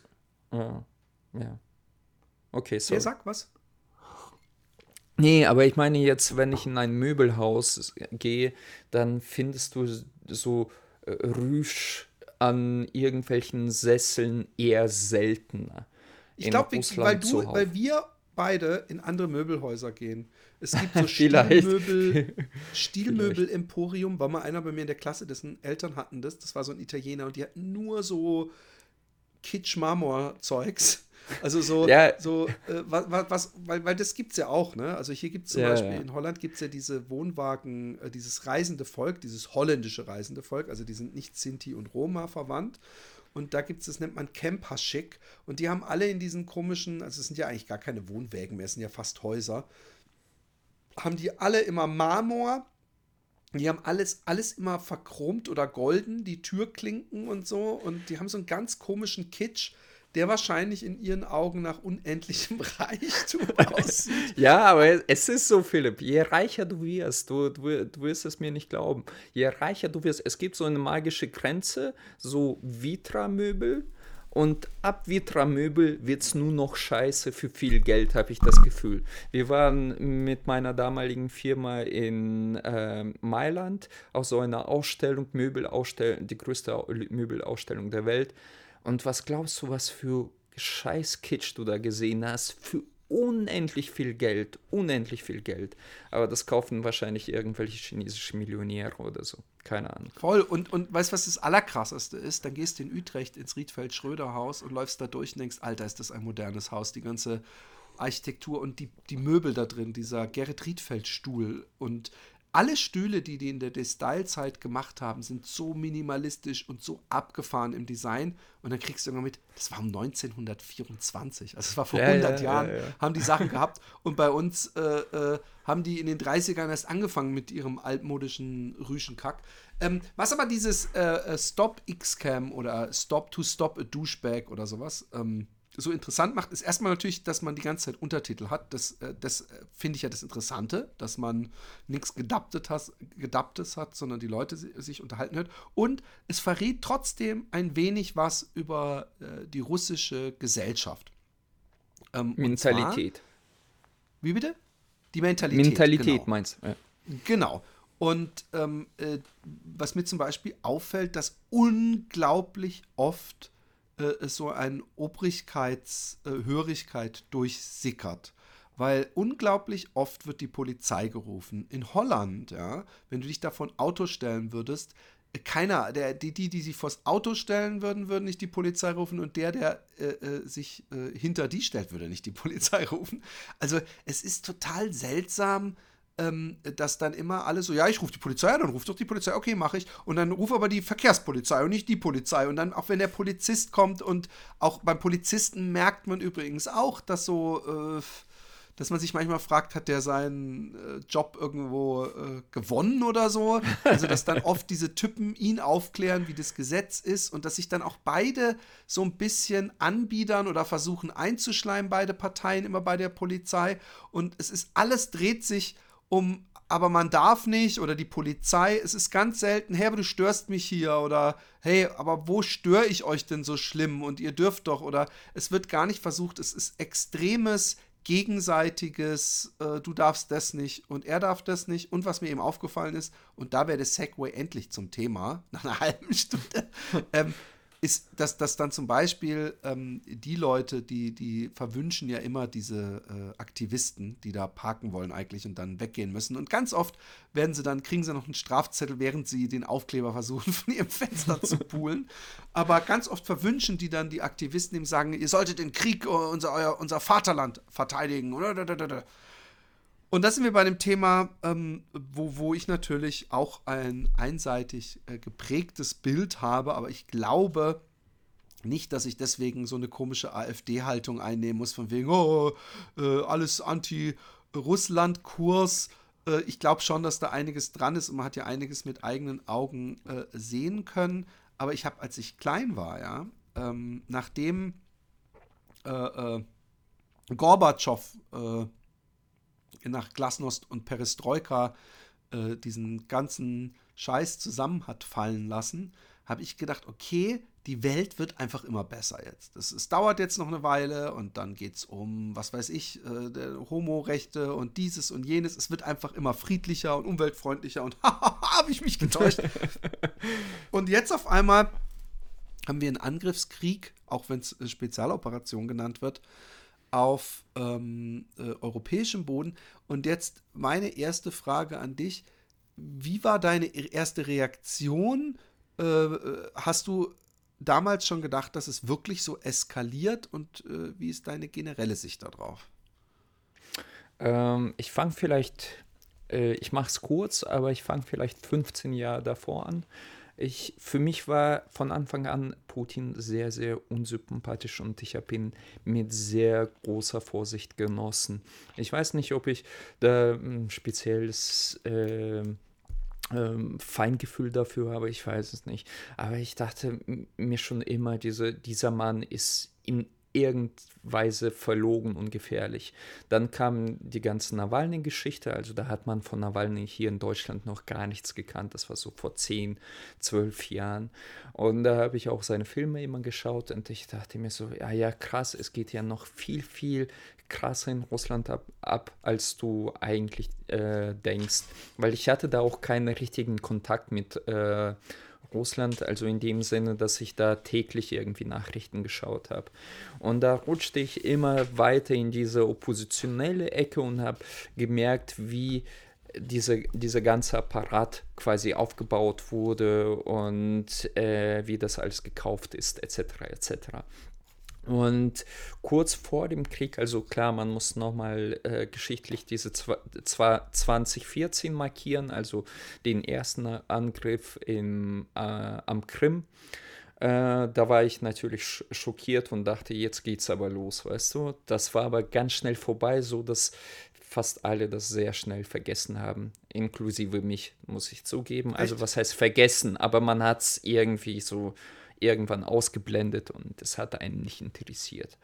ja, ja. Okay, so. Ja, sag was. Nee, aber ich meine jetzt, wenn ich in ein Möbelhaus gehe, dann findest du so äh, Rüsch an irgendwelchen Sesseln eher seltener. Ich glaube, weil, weil wir beide in andere Möbelhäuser gehen. Es gibt so Stilmöbel, Stilmöbel-Emporium, war mal einer bei mir in der Klasse, dessen Eltern hatten das. Das war so ein Italiener und die hatten nur so Kitsch-Marmor-Zeugs. Also so, ja. so äh, was, was, weil, weil das gibt es ja auch, ne? Also hier gibt es zum ja, Beispiel, ja. in Holland gibt es ja diese Wohnwagen, äh, dieses reisende Volk, dieses holländische reisende Volk, also die sind nicht Sinti und Roma verwandt. Und da gibt es, das nennt man Camperchick. Und die haben alle in diesen komischen, also es sind ja eigentlich gar keine Wohnwägen mehr, es sind ja fast Häuser, haben die alle immer Marmor. Die haben alles, alles immer verchromt oder golden, die Türklinken und so. Und die haben so einen ganz komischen Kitsch der wahrscheinlich in ihren Augen nach unendlichem Reichtum aussieht. ja, aber es ist so, Philipp, je reicher du wirst, du, du, du wirst es mir nicht glauben, je reicher du wirst, es gibt so eine magische Grenze, so Vitra-Möbel, und ab Vitra-Möbel wird es nur noch scheiße für viel Geld, habe ich das Gefühl. Wir waren mit meiner damaligen Firma in äh, Mailand auf so einer Ausstellung, Möbelausstellung, die größte Möbelausstellung der Welt. Und was glaubst du, was für scheiß Kitsch du da gesehen hast? Für unendlich viel Geld, unendlich viel Geld. Aber das kaufen wahrscheinlich irgendwelche chinesische Millionäre oder so. Keine Ahnung. Voll. Und, und weißt du, was das Allerkrasseste ist? Dann gehst du in Utrecht ins Riedfeld-Schröder-Haus und läufst da durch und denkst, Alter, ist das ein modernes Haus. Die ganze Architektur und die, die Möbel da drin, dieser Gerrit Riedfeld-Stuhl und alle Stühle, die die in der Style-Zeit gemacht haben, sind so minimalistisch und so abgefahren im Design. Und dann kriegst du irgendwann mit, das war um 1924, also es war vor ja, 100 ja, Jahren, ja, haben die Sachen gehabt. Und bei uns äh, äh, haben die in den 30ern erst angefangen mit ihrem altmodischen Rüschenkack. Ähm, was aber dieses äh, äh Stop X-Cam oder Stop to Stop a Douchebag oder sowas, ähm, so interessant macht, ist erstmal natürlich, dass man die ganze Zeit Untertitel hat. Das, äh, das äh, finde ich ja das Interessante, dass man nichts Gedapptes, hat, sondern die Leute sich unterhalten hört. Und es verrät trotzdem ein wenig was über äh, die russische Gesellschaft. Ähm, Mentalität. Zwar, wie bitte? Die Mentalität. Mentalität genau. meinst du? Ja. Genau. Und ähm, äh, was mir zum Beispiel auffällt, dass unglaublich oft äh, so eine Obrigkeitshörigkeit äh, durchsickert. Weil unglaublich oft wird die Polizei gerufen. In Holland, ja, wenn du dich da vor ein Auto stellen würdest, äh, keiner, der, die, die, die sich vors Auto stellen würden, würden nicht die Polizei rufen und der, der äh, äh sich äh, hinter die stellt, würde nicht die Polizei rufen. Also es ist total seltsam, ähm, dass dann immer alle so, ja, ich rufe die Polizei, dann ruft doch die Polizei, okay, mache ich. Und dann rufe aber die Verkehrspolizei und nicht die Polizei. Und dann, auch wenn der Polizist kommt und auch beim Polizisten merkt man übrigens auch, dass so, äh, dass man sich manchmal fragt, hat der seinen äh, Job irgendwo äh, gewonnen oder so? Also, dass dann oft diese Typen ihn aufklären, wie das Gesetz ist und dass sich dann auch beide so ein bisschen anbiedern oder versuchen einzuschleimen, beide Parteien immer bei der Polizei. Und es ist, alles dreht sich um, aber man darf nicht oder die Polizei. Es ist ganz selten, hey, aber du störst mich hier oder hey, aber wo störe ich euch denn so schlimm und ihr dürft doch oder es wird gar nicht versucht. Es ist extremes gegenseitiges, äh, du darfst das nicht und er darf das nicht. Und was mir eben aufgefallen ist, und da wäre der Segway endlich zum Thema, nach einer halben Stunde, ähm, ist, dass, dass dann zum Beispiel ähm, die Leute, die, die verwünschen ja immer diese äh, Aktivisten, die da parken wollen eigentlich und dann weggehen müssen. Und ganz oft werden sie dann, kriegen sie noch einen Strafzettel, während sie den Aufkleber versuchen, von ihrem Fenster zu poolen. Aber ganz oft verwünschen die dann die Aktivisten, die sagen, ihr solltet den Krieg, unser, euer, unser Vaterland verteidigen. Und da sind wir bei dem Thema, ähm, wo, wo ich natürlich auch ein einseitig äh, geprägtes Bild habe, aber ich glaube nicht, dass ich deswegen so eine komische AfD-Haltung einnehmen muss, von wegen, oh, äh, alles Anti-Russland-Kurs. Äh, ich glaube schon, dass da einiges dran ist und man hat ja einiges mit eigenen Augen äh, sehen können. Aber ich habe, als ich klein war, ja, ähm, nachdem äh, äh, Gorbatschow nach Glasnost und Perestroika äh, diesen ganzen Scheiß zusammen hat fallen lassen, habe ich gedacht, okay, die Welt wird einfach immer besser jetzt. Es dauert jetzt noch eine Weile und dann geht es um, was weiß ich, äh, Homo-Rechte und dieses und jenes. Es wird einfach immer friedlicher und umweltfreundlicher und habe ich mich getäuscht. und jetzt auf einmal haben wir einen Angriffskrieg, auch wenn es Spezialoperation genannt wird, auf ähm, äh, europäischem Boden. Und jetzt meine erste Frage an dich. Wie war deine erste Reaktion? Äh, äh, hast du damals schon gedacht, dass es wirklich so eskaliert? Und äh, wie ist deine generelle Sicht darauf? Ähm, ich fange vielleicht, äh, ich mache es kurz, aber ich fange vielleicht 15 Jahre davor an. Ich, für mich war von Anfang an Putin sehr, sehr unsympathisch und ich habe ihn mit sehr großer Vorsicht genossen. Ich weiß nicht, ob ich da ein spezielles äh, ähm, Feingefühl dafür habe, ich weiß es nicht. Aber ich dachte mir schon immer, diese, dieser Mann ist in irgendweise verlogen und gefährlich. Dann kam die ganze Nawalny-Geschichte, also da hat man von Nawalny hier in Deutschland noch gar nichts gekannt. Das war so vor 10, 12 Jahren. Und da habe ich auch seine Filme immer geschaut und ich dachte mir so, ja, ja, krass, es geht ja noch viel, viel krasser in Russland ab, ab als du eigentlich äh, denkst. Weil ich hatte da auch keinen richtigen Kontakt mit äh, Russland, also in dem Sinne, dass ich da täglich irgendwie Nachrichten geschaut habe. Und da rutschte ich immer weiter in diese oppositionelle Ecke und habe gemerkt, wie diese, dieser ganze Apparat quasi aufgebaut wurde und äh, wie das alles gekauft ist, etc. etc. Und kurz vor dem Krieg, also klar, man muss nochmal äh, geschichtlich diese zwei, zwei 2014 markieren, also den ersten Angriff im, äh, am Krim. Äh, da war ich natürlich schockiert und dachte, jetzt geht's aber los, weißt du. Das war aber ganz schnell vorbei, so dass fast alle das sehr schnell vergessen haben, inklusive mich, muss ich zugeben. Also Echt? Also was heißt vergessen, aber man hat es irgendwie so irgendwann ausgeblendet und es hat einen nicht interessiert.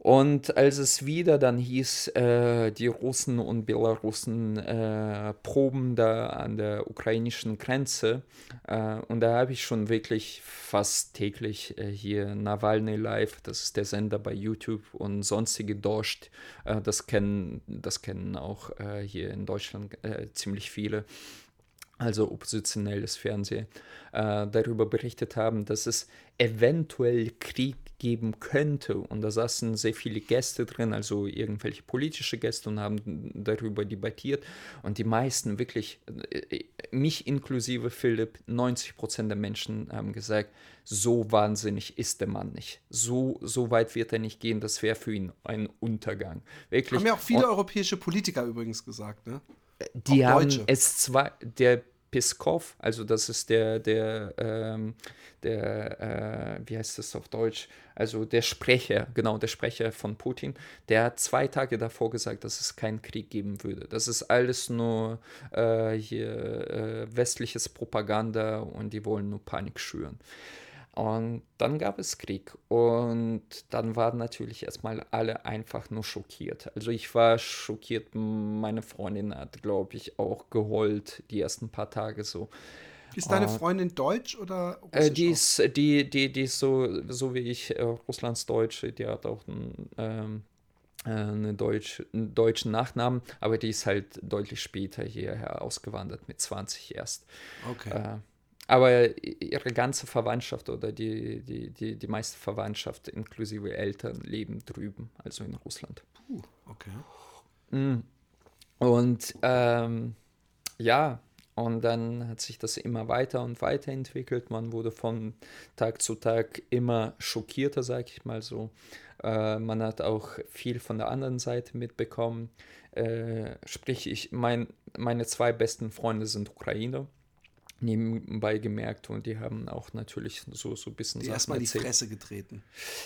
Und als es wieder dann hieß, äh, die Russen und Belarussen äh, proben da an der ukrainischen Grenze, äh, und da habe ich schon wirklich fast täglich äh, hier Nawalny Live, das ist der Sender bei YouTube und sonstige Dorscht, äh, das, kennen, das kennen auch äh, hier in Deutschland ziemlich viele also oppositionelles Fernsehen, äh, darüber berichtet haben, dass es eventuell Krieg geben könnte. Und da saßen sehr viele Gäste drin, also irgendwelche politische Gäste und haben darüber debattiert. Und die meisten wirklich, äh, mich inklusive Philipp, 90 Prozent der Menschen haben gesagt, so wahnsinnig ist der Mann nicht. So, so weit wird er nicht gehen, das wäre für ihn ein Untergang. Wirklich. Haben ja auch viele und, europäische Politiker übrigens gesagt, ne? Die haben es zwar, der Piskov, also das ist der, der, ähm, der, äh, wie heißt das auf Deutsch? Also der Sprecher, genau, der Sprecher von Putin, der hat zwei Tage davor gesagt, dass es keinen Krieg geben würde. Das ist alles nur äh, hier äh, westliches Propaganda und die wollen nur Panik schüren. Und dann gab es Krieg und dann waren natürlich erstmal alle einfach nur schockiert. Also ich war schockiert, meine Freundin hat, glaube ich, auch geheult die ersten paar Tage so. Ist deine Freundin deutsch oder äh, die ist die, die, die ist so, so wie ich, äh, Russlands Deutsche, die hat auch einen, ähm, äh, eine Deutsch, einen deutschen Nachnamen, aber die ist halt deutlich später hierher ausgewandert, mit 20 erst. Okay. Äh, aber ihre ganze Verwandtschaft oder die, die, die, die meiste Verwandtschaft inklusive Eltern leben drüben, also in Russland. Puh, okay. Mm. Und ähm, ja, und dann hat sich das immer weiter und weiter entwickelt. Man wurde von Tag zu Tag immer schockierter, sag ich mal so. Äh, man hat auch viel von der anderen Seite mitbekommen. Äh, sprich, ich, mein, meine zwei besten Freunde sind Ukrainer nebenbei gemerkt und die haben auch natürlich so, so ein bisschen. Die erstmal die Fresse getreten.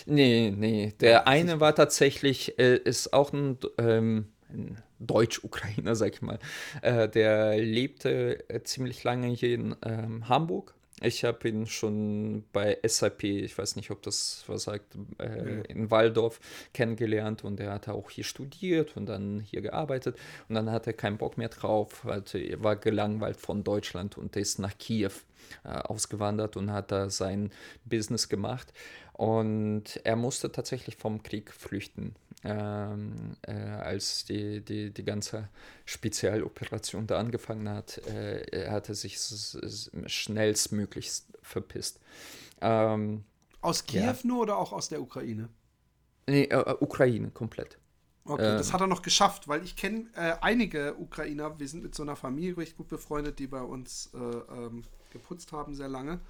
Nee, nee. Der eine war tatsächlich, äh, ist auch ein, ähm, ein Deutsch-Ukrainer, sag ich mal. Äh, der lebte äh, ziemlich lange hier in ähm, Hamburg ich habe ihn schon bei SAP, ich weiß nicht, ob das was sagt, äh, in Waldorf kennengelernt und er hat auch hier studiert und dann hier gearbeitet und dann hat er keinen Bock mehr drauf, also er war gelangweilt von Deutschland und ist nach Kiew ausgewandert und hat da sein Business gemacht und er musste tatsächlich vom Krieg flüchten ähm, äh, als die, die, die ganze Spezialoperation da angefangen hat, äh, er hatte sich schnellstmöglichst verpisst. Ähm, aus Kiew ja. nur oder auch aus der Ukraine? Nee, äh, äh Ukraine komplett. Okay, das hat er noch geschafft, weil ich kenne äh, einige Ukrainer. Wir sind mit so einer Familie recht gut befreundet, die bei uns äh, ähm, geputzt haben sehr lange.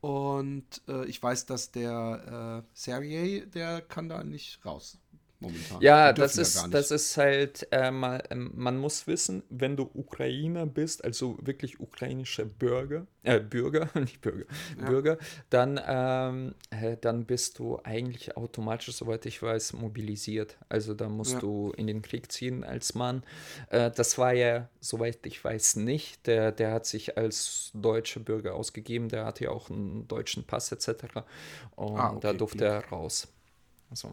Und äh, ich weiß, dass der äh, Sergej, der kann da nicht raus momentan. Ja, das ist, ja das ist halt, äh, mal, ähm, man muss wissen, wenn du Ukrainer bist, also wirklich ukrainischer Bürger, äh, Bürger, nicht Bürger, ja. Bürger, dann, ähm, äh, dann bist du eigentlich automatisch, soweit ich weiß, mobilisiert. Also da musst ja. du in den Krieg ziehen als Mann. Äh, das war ja, soweit ich weiß, nicht. Der, der hat sich als deutscher Bürger ausgegeben, der hatte ja auch einen deutschen Pass etc. Und ah, okay. da durfte er raus. Also.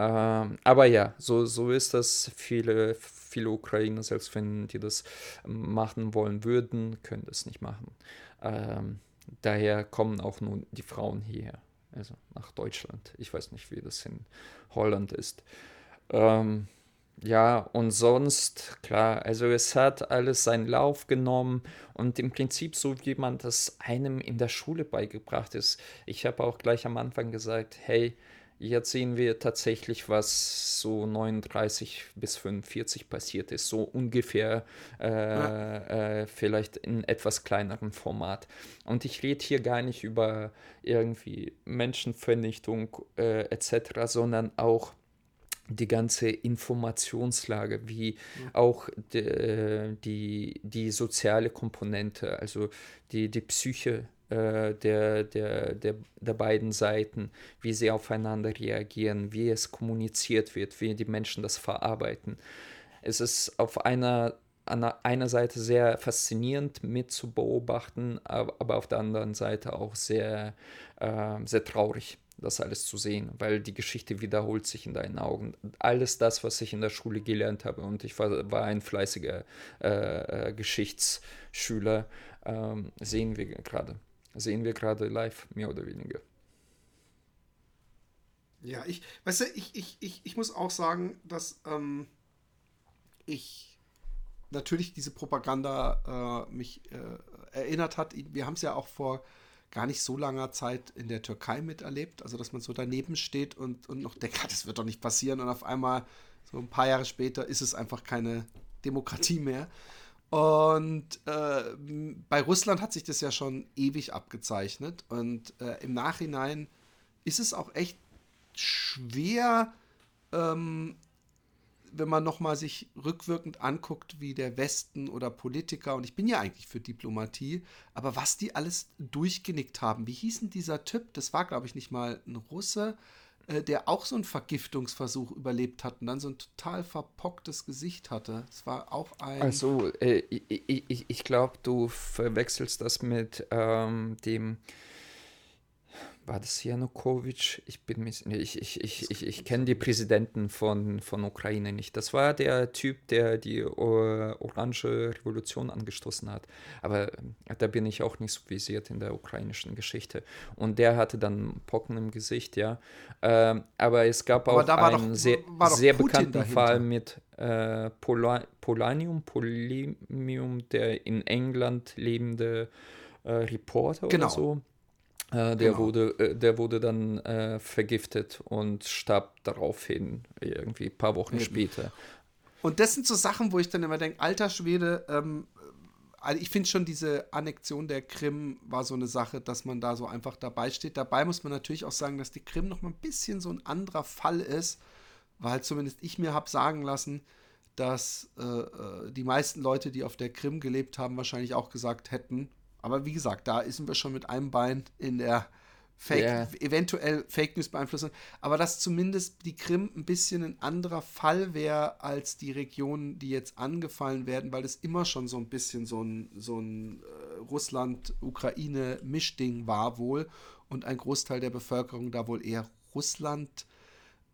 Ähm, aber ja, so, so ist das. Viele, viele Ukrainer, selbst wenn die das machen wollen würden, können das nicht machen. Ähm, daher kommen auch nun die Frauen hierher, also nach Deutschland. Ich weiß nicht, wie das in Holland ist. Ähm, ja, und sonst, klar, also es hat alles seinen Lauf genommen und im Prinzip so, wie man das einem in der Schule beigebracht ist. Ich habe auch gleich am Anfang gesagt, hey, Jetzt sehen wir tatsächlich, was so 39 bis 45 passiert ist, so ungefähr äh, ja. äh, vielleicht in etwas kleinerem Format. Und ich rede hier gar nicht über irgendwie Menschenvernichtung äh, etc., sondern auch die ganze Informationslage, wie ja. auch die, die, die soziale Komponente, also die, die Psyche äh, der, der, der, der beiden Seiten, wie sie aufeinander reagieren, wie es kommuniziert wird, wie die Menschen das verarbeiten. Es ist auf einer, einer Seite sehr faszinierend mit zu beobachten, aber auf der anderen Seite auch sehr, äh, sehr traurig das alles zu sehen, weil die Geschichte wiederholt sich in deinen Augen. Alles das, was ich in der Schule gelernt habe, und ich war, war ein fleißiger äh, äh Geschichtsschüler, ähm, sehen wir gerade sehen wir gerade live, mehr oder weniger. Ja, ich, weißt du, ich, ich, ich, ich muss auch sagen, dass ähm, ich natürlich diese Propaganda äh, mich äh, erinnert hat. Wir haben es ja auch vor gar nicht so langer Zeit in der Türkei miterlebt, also dass man so daneben steht und, und noch denkt, das wird doch nicht passieren und auf einmal so ein paar Jahre später ist es einfach keine Demokratie mehr. Und äh, bei Russland hat sich das ja schon ewig abgezeichnet. Und äh, im Nachhinein ist es auch echt schwer, ähm, wenn man nochmal sich rückwirkend anguckt, wie der Westen oder Politiker, und ich bin ja eigentlich für Diplomatie, aber was die alles durchgenickt haben. Wie hieß denn dieser Typ? Das war, glaube ich, nicht mal ein Russe. Äh, der auch so einen Vergiftungsversuch überlebt hat und dann so ein total verpocktes Gesicht hatte. Es war auch ein. Also, äh, ich, ich, ich glaube, du verwechselst das mit ähm, dem war das Janukowitsch? Ich bin ich, ich, ich, ich, ich kenne die Präsidenten von, von Ukraine nicht. Das war der Typ, der die uh, Orange Revolution angestoßen hat. Aber äh, da bin ich auch nicht so visiert in der ukrainischen Geschichte. Und der hatte dann Pocken im Gesicht, ja. Ähm, aber es gab auch einen doch, sehr, sehr bekannten dahinter. Fall mit äh, Pola Polanium, Polemium, der in England lebende äh, Reporter Genau. oder so. Äh, der, Genau. wurde, äh, der wurde dann äh, vergiftet und starb daraufhin irgendwie ein paar Wochen Eben. später. Und das sind so Sachen, wo ich dann immer denke, alter Schwede, ähm, also ich finde schon diese Annexion der Krim war so eine Sache, dass man da so einfach dabei steht. Dabei muss man natürlich auch sagen, dass die Krim noch mal ein bisschen so ein anderer Fall ist, weil zumindest ich mir habe sagen lassen, dass äh, äh, die meisten Leute, die auf der Krim gelebt haben, wahrscheinlich auch gesagt hätten, aber wie gesagt, da sind wir schon mit einem Bein in der Fake, Ja. eventuell Fake News beeinflussen, aber dass zumindest die Krim ein bisschen ein anderer Fall wäre als die Regionen, die jetzt angefallen werden, weil es immer schon so ein bisschen so ein, so ein äh, Russland-Ukraine-Mischding war wohl und ein Großteil der Bevölkerung da wohl eher Russland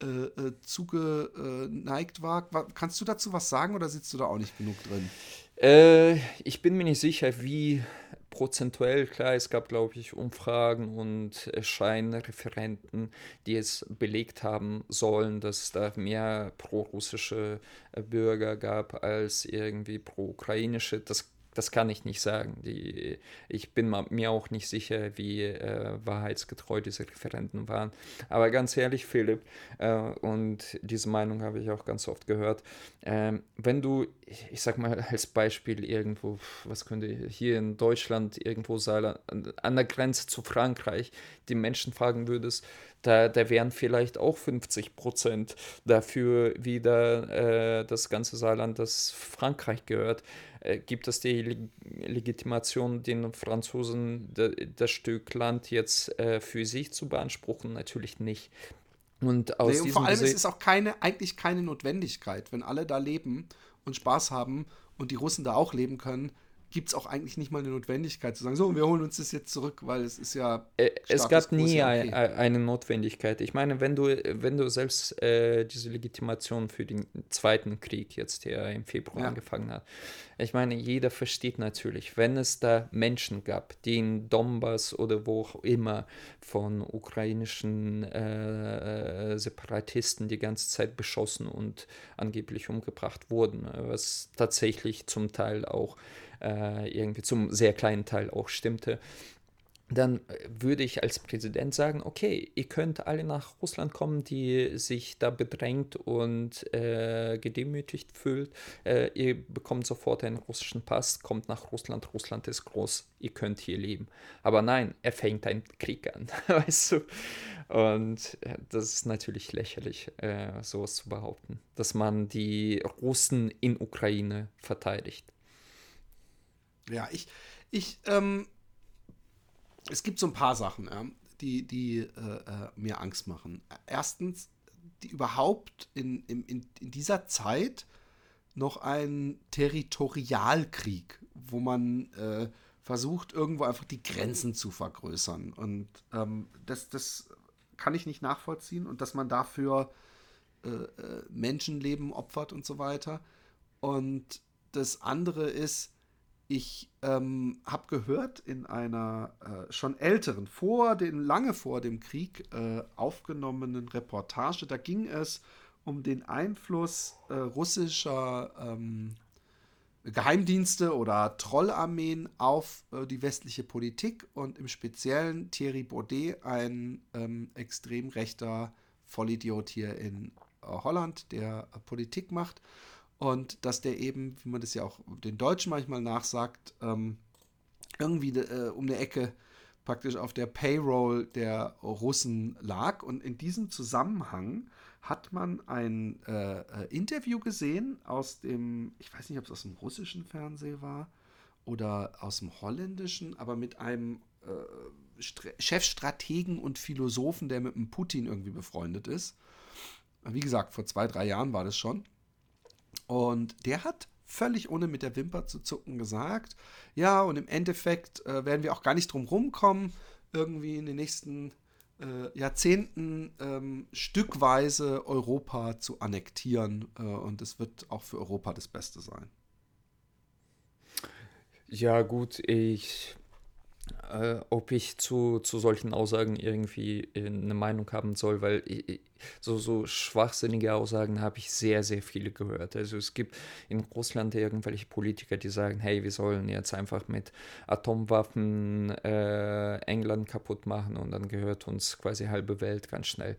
äh, äh, zugeneigt war. Wa- Kannst du dazu was sagen oder sitzt du da auch nicht genug drin? Äh, ich bin mir nicht sicher, wie prozentuell. Klar, es gab, glaube ich, Umfragen und äh, Scheinreferenten, die es belegt haben sollen, dass es da mehr pro-russische äh, Bürger gab als irgendwie pro-ukrainische. Das, das kann ich nicht sagen. Die, ich bin mir auch nicht sicher, wie äh, wahrheitsgetreu diese Referenten waren. Aber ganz ehrlich, Philipp, äh, und diese Meinung habe ich auch ganz oft gehört, ähm, wenn du, ich sag mal als Beispiel irgendwo, was könnte hier in Deutschland irgendwo sein, an, an der Grenze zu Frankreich, die Menschen fragen würdest, da, da wären vielleicht auch 50 Prozent dafür wieder äh, das ganze Saarland, das Frankreich gehört. Äh, gibt es die Leg Legitimation, den Franzosen das Stück Land jetzt äh, für sich zu beanspruchen? Natürlich nicht. Und aus Nee, und vor allem Gese- ist es auch keine, eigentlich keine Notwendigkeit. Wenn alle da leben und Spaß haben und die Russen da auch leben können, gibt es auch eigentlich nicht mal eine Notwendigkeit zu sagen, so, wir holen uns das jetzt zurück, weil es ist ja. Äh, Es gab nie ja okay. eine Notwendigkeit. Ich meine, wenn du, wenn du selbst äh, diese Legitimation für den Zweiten Krieg jetzt, der im Februar Ja. angefangen hat, ich meine, jeder versteht natürlich, wenn es da Menschen gab, die in Donbass oder wo auch immer von ukrainischen äh, äh, Separatisten die ganze Zeit beschossen und angeblich umgebracht wurden, was tatsächlich zum Teil auch äh, irgendwie zum sehr kleinen Teil auch stimmte, dann würde ich als Präsident sagen, okay, ihr könnt alle nach Russland kommen, die sich da bedrängt und äh, gedemütigt fühlt. Äh, ihr bekommt sofort einen russischen Pass, kommt nach Russland, Russland ist groß, ihr könnt hier leben. Aber nein, er fängt einen Krieg an, weißt du? Und äh, das ist natürlich lächerlich, äh, sowas zu behaupten, dass man die Russen in Ukraine verteidigt. Ja, ich, ich, ähm, es gibt so ein paar Sachen, ja, die, die äh, äh, mir Angst machen. Erstens, die überhaupt in, in, in, in dieser Zeit noch ein Territorialkrieg, wo man äh, versucht, irgendwo einfach die Grenzen zu vergrößern. Und ähm, das, das kann ich nicht nachvollziehen und dass man dafür äh, äh, Menschenleben opfert und so weiter. Und das andere ist, ich ähm, habe gehört in einer äh, schon älteren, vor den, lange vor dem Krieg äh, aufgenommenen Reportage, da ging es um den Einfluss äh, russischer ähm, Geheimdienste oder Trollarmeen auf äh, die westliche Politik und im Speziellen Thierry Baudet, ein ähm, extrem rechter Vollidiot hier in äh, Holland, der äh, Politik macht und dass der eben, wie man das ja auch den Deutschen manchmal nachsagt, ähm, irgendwie äh, um eine Ecke praktisch auf der Payroll der Russen lag. Und in diesem Zusammenhang hat man ein äh, äh, Interview gesehen aus dem, ich weiß nicht, ob es aus dem russischen Fernsehen war oder aus dem holländischen, aber mit einem äh, Chefstrategen und Philosophen, der mit dem Putin irgendwie befreundet ist. Wie gesagt, vor zwei, drei Jahren war das schon. Und der hat völlig ohne mit der Wimper zu zucken gesagt, ja, und im Endeffekt äh, werden wir auch gar nicht drum rumkommen, irgendwie in den nächsten äh, Jahrzehnten ähm, stückweise Europa zu annektieren. Äh, und es wird auch für Europa das Beste sein. Ja, gut, ich, äh, ob ich zu, zu solchen Aussagen irgendwie äh, eine Meinung haben soll, weil ich, so, so schwachsinnige Aussagen habe ich sehr, sehr viele gehört. Also es gibt in Russland irgendwelche Politiker, die sagen, hey, wir sollen jetzt einfach mit Atomwaffen äh, England kaputt machen und dann gehört uns quasi halbe Welt ganz schnell.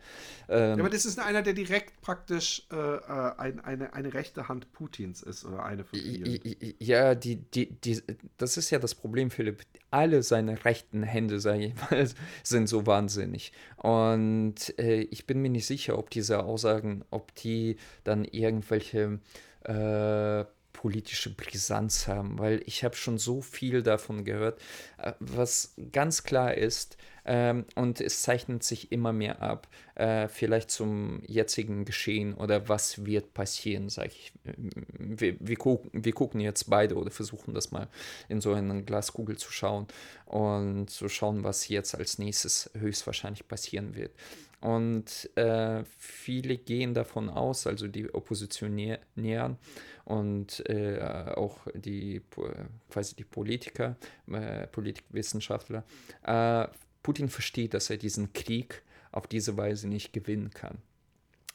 Ähm, ja, aber das ist einer, der direkt praktisch äh, äh ein, eine, eine rechte Hand Putins ist oder eine von vielen. Ja, die, die, die, das ist ja das Problem, Philipp. Alle seine rechten Hände, sage ich mal, sind so wahnsinnig. Und äh, ich bin mir nicht sicher, ob diese Aussagen, ob die dann irgendwelche äh, politische Brisanz haben, weil ich habe schon so viel davon gehört. Äh, was ganz klar ist, ähm, und es zeichnet sich immer mehr ab, äh, vielleicht zum jetzigen Geschehen oder was wird passieren, sage ich. Wir, wir, gucken, wir gucken jetzt beide oder versuchen das mal in so eine Glaskugel zu schauen und zu schauen, was jetzt als nächstes höchstwahrscheinlich passieren wird. Und äh, viele gehen davon aus, also die Oppositionären und äh, auch die quasi die Politiker, äh, Politikwissenschaftler, äh, Putin versteht, dass er diesen Krieg auf diese Weise nicht gewinnen kann.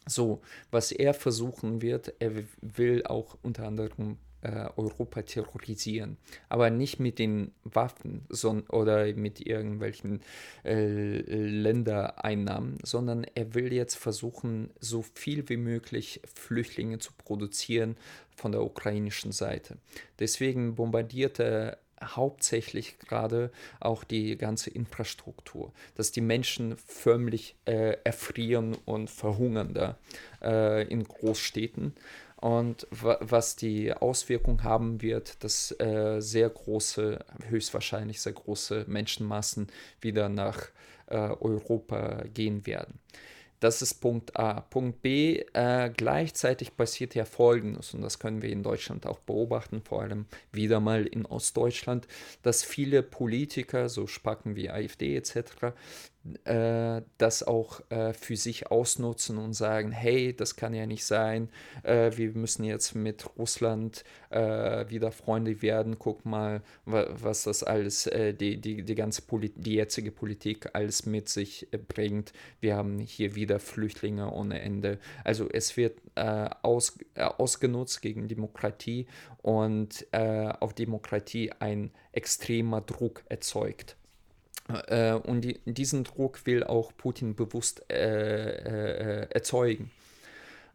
So, was er versuchen wird, er will auch unter anderem äh, Europa terrorisieren. Aber nicht mit den Waffen son oder mit irgendwelchen äh, Ländereinnahmen, sondern er will jetzt versuchen, so viel wie möglich Flüchtlinge zu produzieren von der ukrainischen Seite. Deswegen bombardiert er hauptsächlich gerade auch die ganze Infrastruktur, dass die Menschen förmlich äh, erfrieren und verhungern da äh, in Großstädten und was die Auswirkung haben wird, dass äh, sehr große, höchstwahrscheinlich sehr große Menschenmassen wieder nach äh, Europa gehen werden. Das ist Punkt A. Punkt B, äh, gleichzeitig passiert ja Folgendes, und das können wir in Deutschland auch beobachten, vor allem wieder mal in Ostdeutschland, dass viele Politiker, so Spacken wie AfD etc., äh, das auch äh, für sich ausnutzen und sagen, hey, das kann ja nicht sein, äh, wir müssen jetzt mit Russland äh, wieder Freunde werden, guck mal, wa was das alles, äh, die, die, die ganze Polit die jetzige Politik alles mit sich bringt. Wir haben hier wieder Flüchtlinge ohne Ende. Also es wird aus, ausgenutzt gegen Demokratie und auf Demokratie ein extremer Druck erzeugt. Äh, und die, diesen Druck will auch Putin bewusst äh, äh, erzeugen.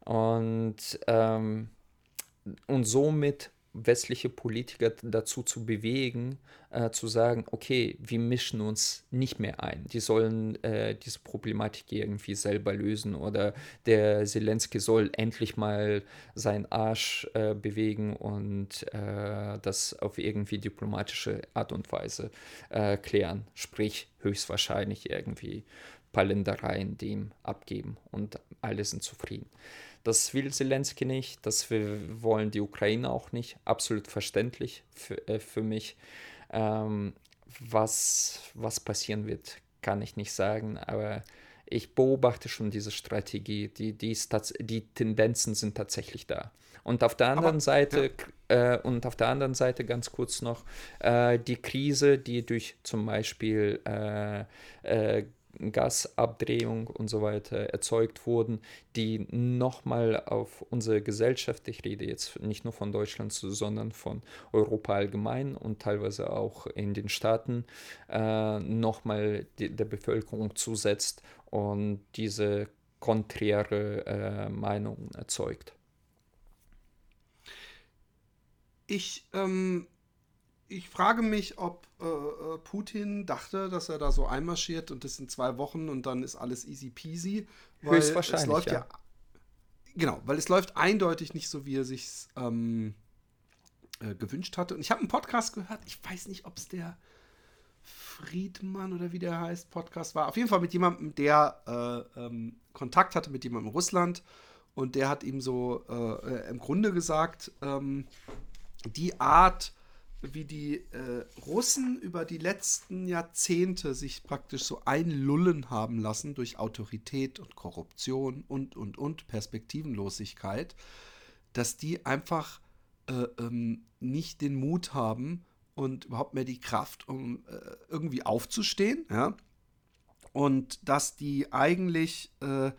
Und, ähm, und somit westliche Politiker dazu zu bewegen, äh, zu sagen, okay, wir mischen uns nicht mehr ein. Die sollen äh, diese Problematik irgendwie selber lösen oder der Zelensky soll endlich mal seinen Arsch äh, bewegen und äh, das auf irgendwie diplomatische Art und Weise äh, klären. Sprich, höchstwahrscheinlich irgendwie Ländereien dem abgeben und alle sind zufrieden. Das will Zelensky nicht, das will, wollen die Ukraine auch nicht. Absolut verständlich für, äh, für mich. Ähm, was, was passieren wird, kann ich nicht sagen, aber ich beobachte schon diese Strategie. Die, die, die Tendenzen sind tatsächlich da. Und auf der anderen aber, Seite, ja. äh, und auf der anderen Seite ganz kurz noch, äh, die Krise, die durch zum Beispiel äh, äh Gasabdrehung und so weiter erzeugt wurden, die nochmal auf unsere Gesellschaft, ich rede jetzt nicht nur von Deutschland, sondern von Europa allgemein und teilweise auch in den Staaten, äh, nochmal der Bevölkerung zusetzt und diese konträre äh, Meinung erzeugt. Ich ähm, ich frage mich, ob äh, äh, Putin dachte, dass er da so einmarschiert und das sind zwei Wochen und dann ist alles easy peasy. Weil Höchstwahrscheinlich, es läuft ja. ja. Genau, weil es läuft eindeutig nicht so, wie er sich ähm, äh, gewünscht hatte. Und ich habe einen Podcast gehört, ich weiß nicht, ob es der Friedmann oder wie der heißt, Podcast war. Auf jeden Fall mit jemandem, der äh, ähm, Kontakt hatte mit jemandem in Russland. Und der hat ihm so äh, äh, im Grunde gesagt, ähm, die Art, wie die äh, Russen über die letzten Jahrzehnte sich praktisch so einlullen haben lassen durch Autorität und Korruption und, und, und Perspektivenlosigkeit, dass die einfach äh, ähm, nicht den Mut haben und überhaupt mehr die Kraft, um äh, irgendwie aufzustehen, ja. Und dass die eigentlich äh,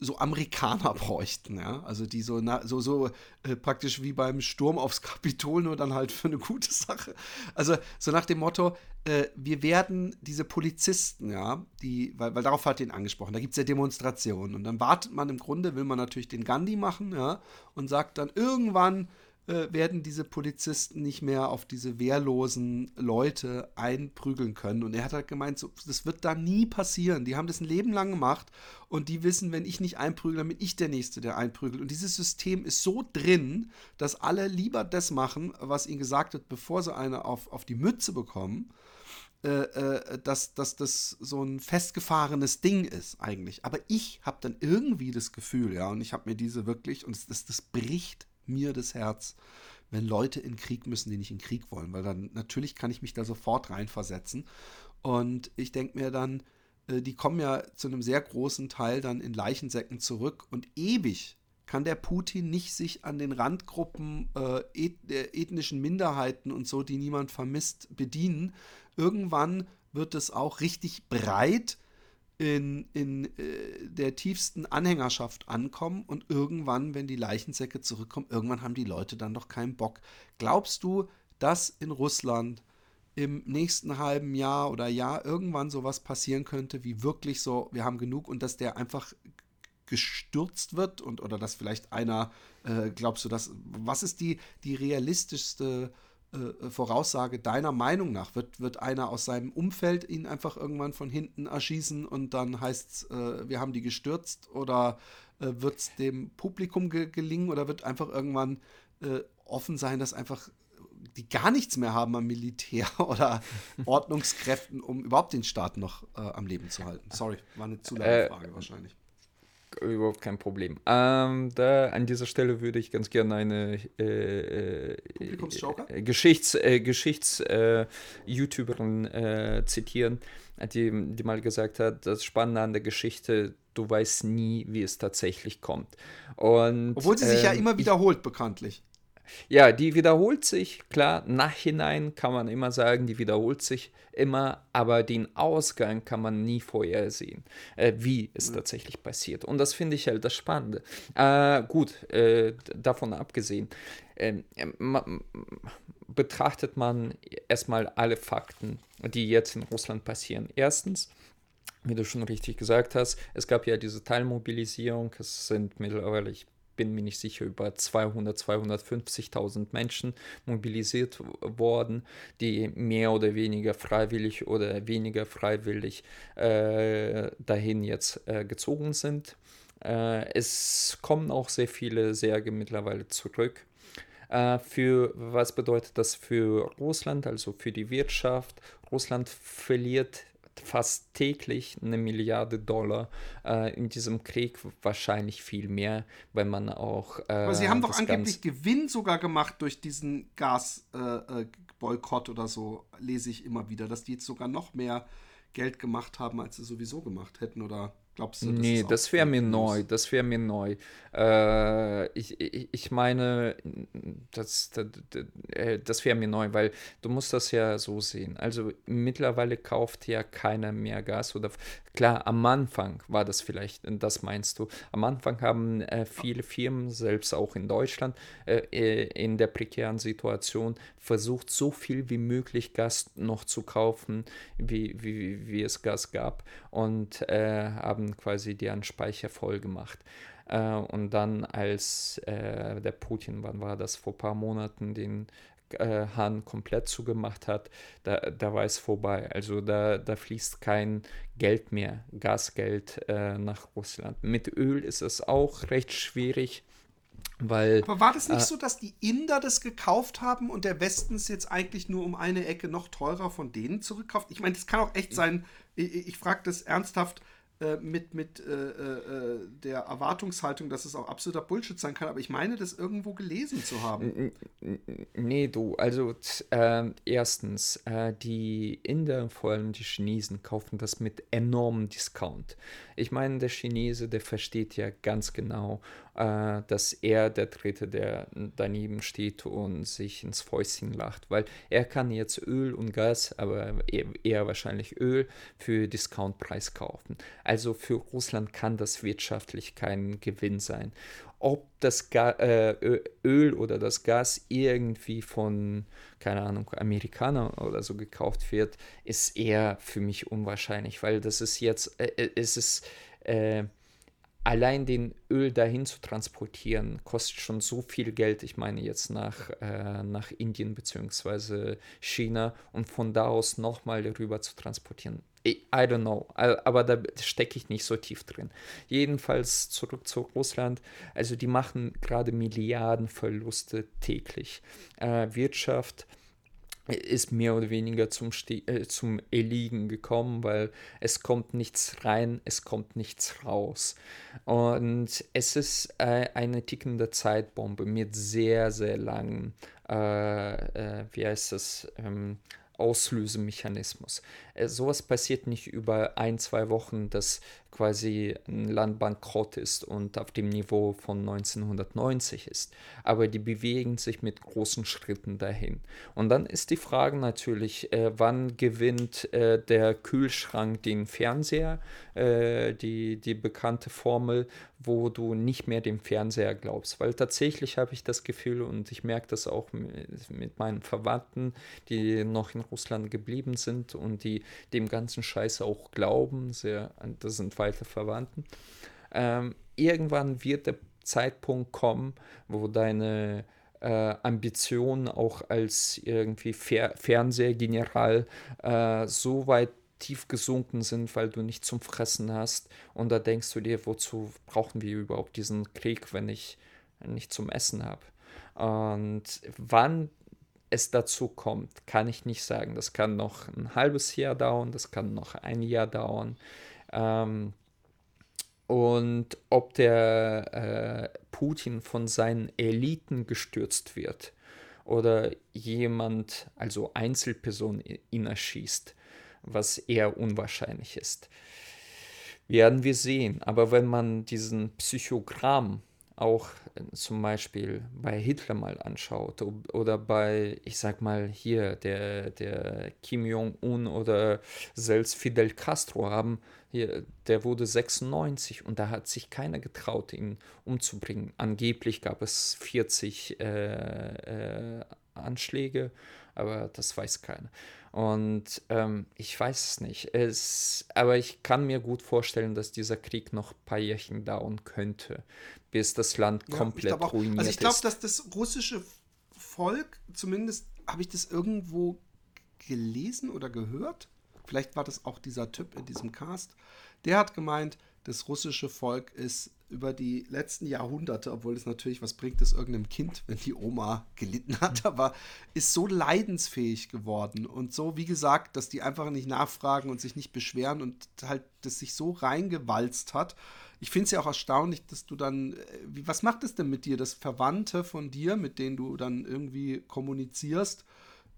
so Amerikaner bräuchten, ja. Also die so, na, so, so äh, praktisch wie beim Sturm aufs Kapitol, nur dann halt für eine gute Sache. Also so nach dem Motto, äh, wir werden diese Polizisten, ja, die, weil, weil darauf hat ihn angesprochen, da gibt es ja Demonstrationen und dann wartet man im Grunde, will man natürlich den Gandhi machen, ja, und sagt dann irgendwann, äh, werden diese Polizisten nicht mehr auf diese wehrlosen Leute einprügeln können. Und er hat halt gemeint, so, das wird da nie passieren. Die haben das ein Leben lang gemacht und die wissen, wenn ich nicht einprügle, dann bin ich der Nächste, der einprügelt. Und dieses System ist so drin, dass alle lieber das machen, was ihnen gesagt wird, bevor sie eine auf, auf die Mütze bekommen. Äh, äh, dass, dass das so ein festgefahrenes Ding ist eigentlich. Aber ich habe dann irgendwie das Gefühl, ja, und ich habe mir diese wirklich, und das, das bricht mir das Herz, wenn Leute in Krieg müssen, die nicht in Krieg wollen, weil dann natürlich kann ich mich da sofort reinversetzen. Und ich denke mir dann, äh, die kommen ja zu einem sehr großen Teil dann in Leichensäcken zurück und ewig kann der Putin nicht sich an den Randgruppen äh, ethnischen Minderheiten und so, die niemand vermisst, bedienen. Irgendwann wird es auch richtig breit in, in äh, der tiefsten Anhängerschaft ankommen und irgendwann, wenn die Leichensäcke zurückkommen, irgendwann haben die Leute dann doch keinen Bock. Glaubst du, dass in Russland im nächsten halben Jahr oder Jahr irgendwann sowas passieren könnte, wie wirklich so, wir haben genug und dass der einfach gestürzt wird und oder dass vielleicht einer, äh, glaubst du, dass, was ist die, die realistischste äh, Voraussage deiner Meinung nach? Wird, wird einer aus seinem Umfeld ihn einfach irgendwann von hinten erschießen und dann heißt es, äh, wir haben die gestürzt? Oder äh, wird es dem Publikum ge gelingen oder wird einfach irgendwann äh, offen sein, dass einfach die gar nichts mehr haben am Militär oder Ordnungskräften, um überhaupt den Staat noch äh, am Leben zu halten? Sorry, war eine zu lange äh, Frage wahrscheinlich überhaupt kein Problem. Ähm, da an dieser Stelle würde ich ganz gerne eine äh, äh, Geschichts, äh, Geschichts äh, YouTuberin äh, zitieren, die, die mal gesagt hat, das Spannende an der Geschichte, du weißt nie, wie es tatsächlich kommt. Und, Obwohl sie sich ja ähm, immer wiederholt, ich, bekanntlich. Ja, die wiederholt sich, klar, nachhinein kann man immer sagen, die wiederholt sich immer, aber den Ausgang kann man nie vorhersehen, äh, wie es mhm. tatsächlich passiert. Und das finde ich halt das Spannende. Äh, gut, äh, davon abgesehen, ähm, betrachtet man erstmal alle Fakten, die jetzt in Russland passieren. Erstens, wie du schon richtig gesagt hast, es gab ja diese Teilmobilisierung, es sind mittlerweile, ich bin mir nicht sicher, über 200, 250.000 Menschen mobilisiert worden, die mehr oder weniger freiwillig oder weniger freiwillig äh, dahin jetzt äh, gezogen sind. Äh, es kommen auch sehr viele Särge mittlerweile zurück. Äh, für was bedeutet das für Russland, also für die Wirtschaft? Russland verliert fast täglich eine Milliarde Dollar äh, in diesem Krieg, wahrscheinlich viel mehr, wenn man auch. Äh, Aber sie haben doch angeblich Gewinn sogar gemacht durch diesen Gasboykott äh, äh oder so, lese ich immer wieder, dass die jetzt sogar noch mehr Geld gemacht haben, als sie sowieso gemacht hätten oder Glaubst du, das Nee, das wäre mir neu. Das wäre mir neu. Äh, ich, ich, ich meine, das, das, äh, das wäre mir neu, weil du musst das ja so sehen. Also mittlerweile kauft ja keiner mehr Gas oder klar, am Anfang war das vielleicht, das meinst du. Am Anfang haben äh, viele Firmen, selbst auch in Deutschland, äh, äh, in der prekären Situation versucht, so viel wie möglich Gas noch zu kaufen, wie, wie, wie es Gas gab und äh, haben haben quasi deren Speicher voll gemacht. Äh, und dann, als äh, der Putin, wann war das, vor ein paar Monaten den äh, Hahn komplett zugemacht hat, da, da war es vorbei. Also da, da fließt kein Geld mehr, Gasgeld äh, nach Russland. Mit Öl ist es auch recht schwierig. Weil, Aber war das nicht äh, so, dass die Inder das gekauft haben und der Westen es jetzt eigentlich nur um eine Ecke noch teurer von denen zurückkauft? Ich meine, das kann auch echt sein. Ich, ich frage das ernsthaft. Äh, mit, mit äh, äh, der Erwartungshaltung, dass es auch absoluter Bullshit sein kann, aber ich meine, das irgendwo gelesen zu haben. Nee, du, also äh, erstens, äh, die Inder, vor allem die Chinesen, kaufen das mit enormem Discount. Ich meine, der Chinese, der versteht ja ganz genau, äh, dass er der Dritte, der daneben steht und sich ins Fäustchen lacht, weil er kann jetzt Öl und Gas, aber eher, wahrscheinlich Öl für Discountpreis kaufen. Also für Russland kann das wirtschaftlich kein Gewinn sein. Ob das Ga äh, Öl oder das Gas irgendwie von, keine Ahnung, Amerikanern oder so gekauft wird, ist eher für mich unwahrscheinlich, weil das ist jetzt, äh, äh es ist, äh, allein den Öl dahin zu transportieren, kostet schon so viel Geld. Ich meine jetzt nach, äh, nach Indien bzw. China und von da aus nochmal rüber zu transportieren. I, I don't know, aber da stecke ich nicht so tief drin. Jedenfalls zurück zu Russland. Also die machen gerade Milliarden Verluste täglich. Äh, Wirtschaft ist mehr oder weniger zum, Ste äh, zum Erliegen gekommen, weil es kommt nichts rein, es kommt nichts raus. Und es ist äh, eine tickende Zeitbombe mit sehr, sehr langen, äh, äh wie heißt das, ähm, Auslösemechanismus. Äh, sowas passiert nicht über ein, zwei Wochen, dass quasi ein Land bankrott ist und auf dem Niveau von 1990 ist. Aber die bewegen sich mit großen Schritten dahin. Und dann ist die Frage natürlich, äh, wann gewinnt äh, der Kühlschrank den Fernseher? Äh, die, die bekannte Formel, wo du nicht mehr dem Fernseher glaubst. Weil tatsächlich habe ich das Gefühl und ich merke das auch mit, mit meinen Verwandten, die noch in Russland geblieben sind und die dem ganzen Scheiß auch glauben, sehr, das sind weiter Verwandten. Ähm, irgendwann wird der Zeitpunkt kommen, wo deine äh, Ambitionen auch als irgendwie Fer Fernsehgeneral äh, so weit tief gesunken sind, weil du nicht zum Fressen hast. Und da denkst du dir, wozu brauchen wir überhaupt diesen Krieg, wenn ich nicht zum Essen habe? Und wann es dazu kommt, kann ich nicht sagen. Das kann noch ein halbes Jahr dauern, das kann noch ein Jahr dauern. Ähm, und ob der äh, Putin von seinen Eliten gestürzt wird oder jemand, also Einzelperson, ihn erschießt, was eher unwahrscheinlich ist, werden wir sehen. Aber wenn man diesen Psychogramm auch äh, zum Beispiel bei Hitler mal anschaut oder bei, ich sag mal hier, der, der Kim Jong-un oder selbst Fidel Castro haben, hier, der wurde 96 und da hat sich keiner getraut, ihn umzubringen. Angeblich gab es 40 äh, äh, Anschläge, aber das weiß keiner. Und ähm, ich weiß es nicht. Es, aber ich kann mir gut vorstellen, dass dieser Krieg noch ein paar Jährchen dauern könnte, bis das Land ja, komplett auch, ruiniert also ich glaube, dass das russische Volk, zumindest habe ich das irgendwo gelesen oder gehört, vielleicht war das auch dieser Typ in diesem Cast, der hat gemeint, das russische Volk ist über die letzten Jahrhunderte, obwohl es natürlich, was bringt es irgendeinem Kind, wenn die Oma gelitten hat, aber ist so leidensfähig geworden und so, wie gesagt, dass die einfach nicht nachfragen und sich nicht beschweren und halt das sich so reingewalzt hat. Ich finde es ja auch erstaunlich, dass du dann, äh, wie, was macht es denn mit dir, dass Verwandte von dir, mit denen du dann irgendwie kommunizierst,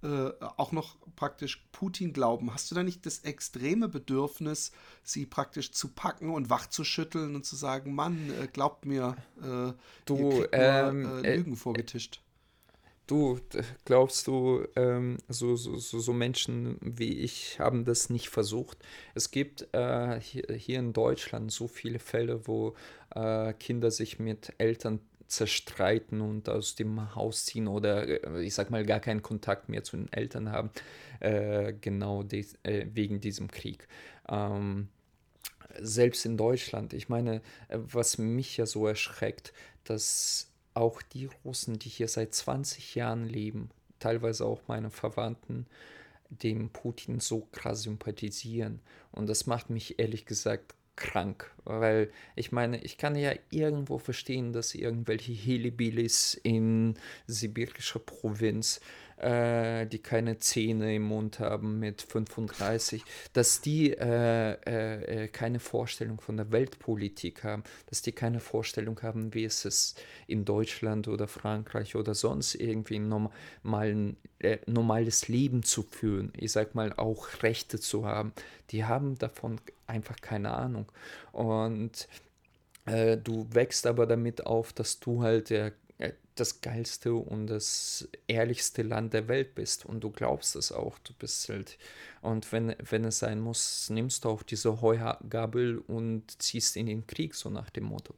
äh, auch noch praktisch Putin glauben, hast du da nicht das extreme Bedürfnis, sie praktisch zu packen und wachzuschütteln und zu sagen, Mann, äh, glaubt mir, äh, du ähm, nur, äh, Lügen vorgetischt? Du, glaubst du, ähm, so, so, so, Menschen wie ich haben das nicht versucht? Es gibt äh, hier, hier, in Deutschland so viele Fälle, wo äh, Kinder sich mit Eltern zerstreiten und aus dem Haus ziehen oder äh, ich sag mal gar keinen Kontakt mehr zu den Eltern haben, äh, genau des, äh, wegen diesem Krieg. Ähm, selbst in Deutschland, ich meine, äh, was mich ja so erschreckt, dass auch die Russen, die hier seit 20 Jahren leben, teilweise auch meine Verwandten, dem Putin so krass sympathisieren. Und das macht mich ehrlich gesagt krank, weil ich meine, ich kann ja irgendwo verstehen, dass irgendwelche Helibilis in sibirischer Provinz äh, die keine Zähne im Mund haben mit 35, dass die äh, äh, äh, keine Vorstellung von der Weltpolitik haben, dass die keine Vorstellung haben, wie es ist in Deutschland oder Frankreich oder sonst irgendwie ein normalen, äh, normales Leben zu führen, ich sag mal auch Rechte zu haben. Die haben davon einfach keine Ahnung. Und äh, du wächst aber damit auf, dass du halt der das geilste und das ehrlichste Land der Welt bist und du glaubst es auch, du bist halt und wenn, wenn es sein muss, nimmst du auch diese Heugabel und ziehst in den Krieg, so nach dem Motto.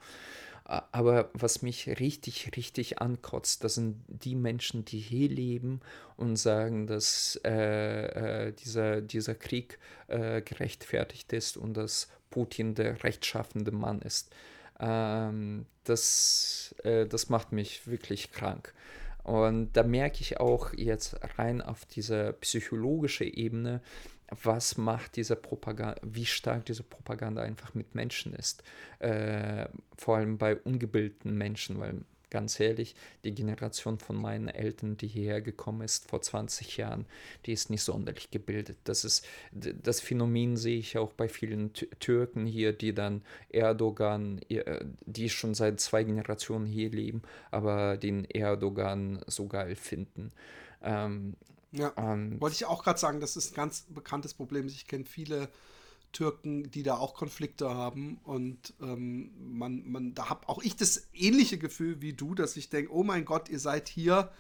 Aber was mich richtig, richtig ankotzt, das sind die Menschen, die hier leben und sagen, dass äh, äh, dieser, dieser Krieg äh, gerechtfertigt ist und dass Putin der rechtschaffende Mann ist. Ähm, das, äh, das macht mich wirklich krank. Und da merke ich auch jetzt rein auf dieser psychologischen Ebene, was macht diese Propaganda, wie stark diese Propaganda einfach mit Menschen ist. Äh, vor allem bei ungebildeten Menschen, weil ganz ehrlich, die Generation von meinen Eltern, die hierher gekommen ist vor 20 Jahren, die ist nicht sonderlich gebildet. Das ist das Phänomen sehe ich auch bei vielen Türken hier, die dann Erdogan, die schon seit zwei Generationen hier leben, aber den Erdogan so geil finden. Ähm, ja, wollte ich auch gerade sagen, das ist ein ganz bekanntes Problem. Ich kenne viele Türken, die da auch Konflikte haben. Und ähm, man, man, da habe auch ich das ähnliche Gefühl wie du, dass ich denke, oh mein Gott, ihr seid hier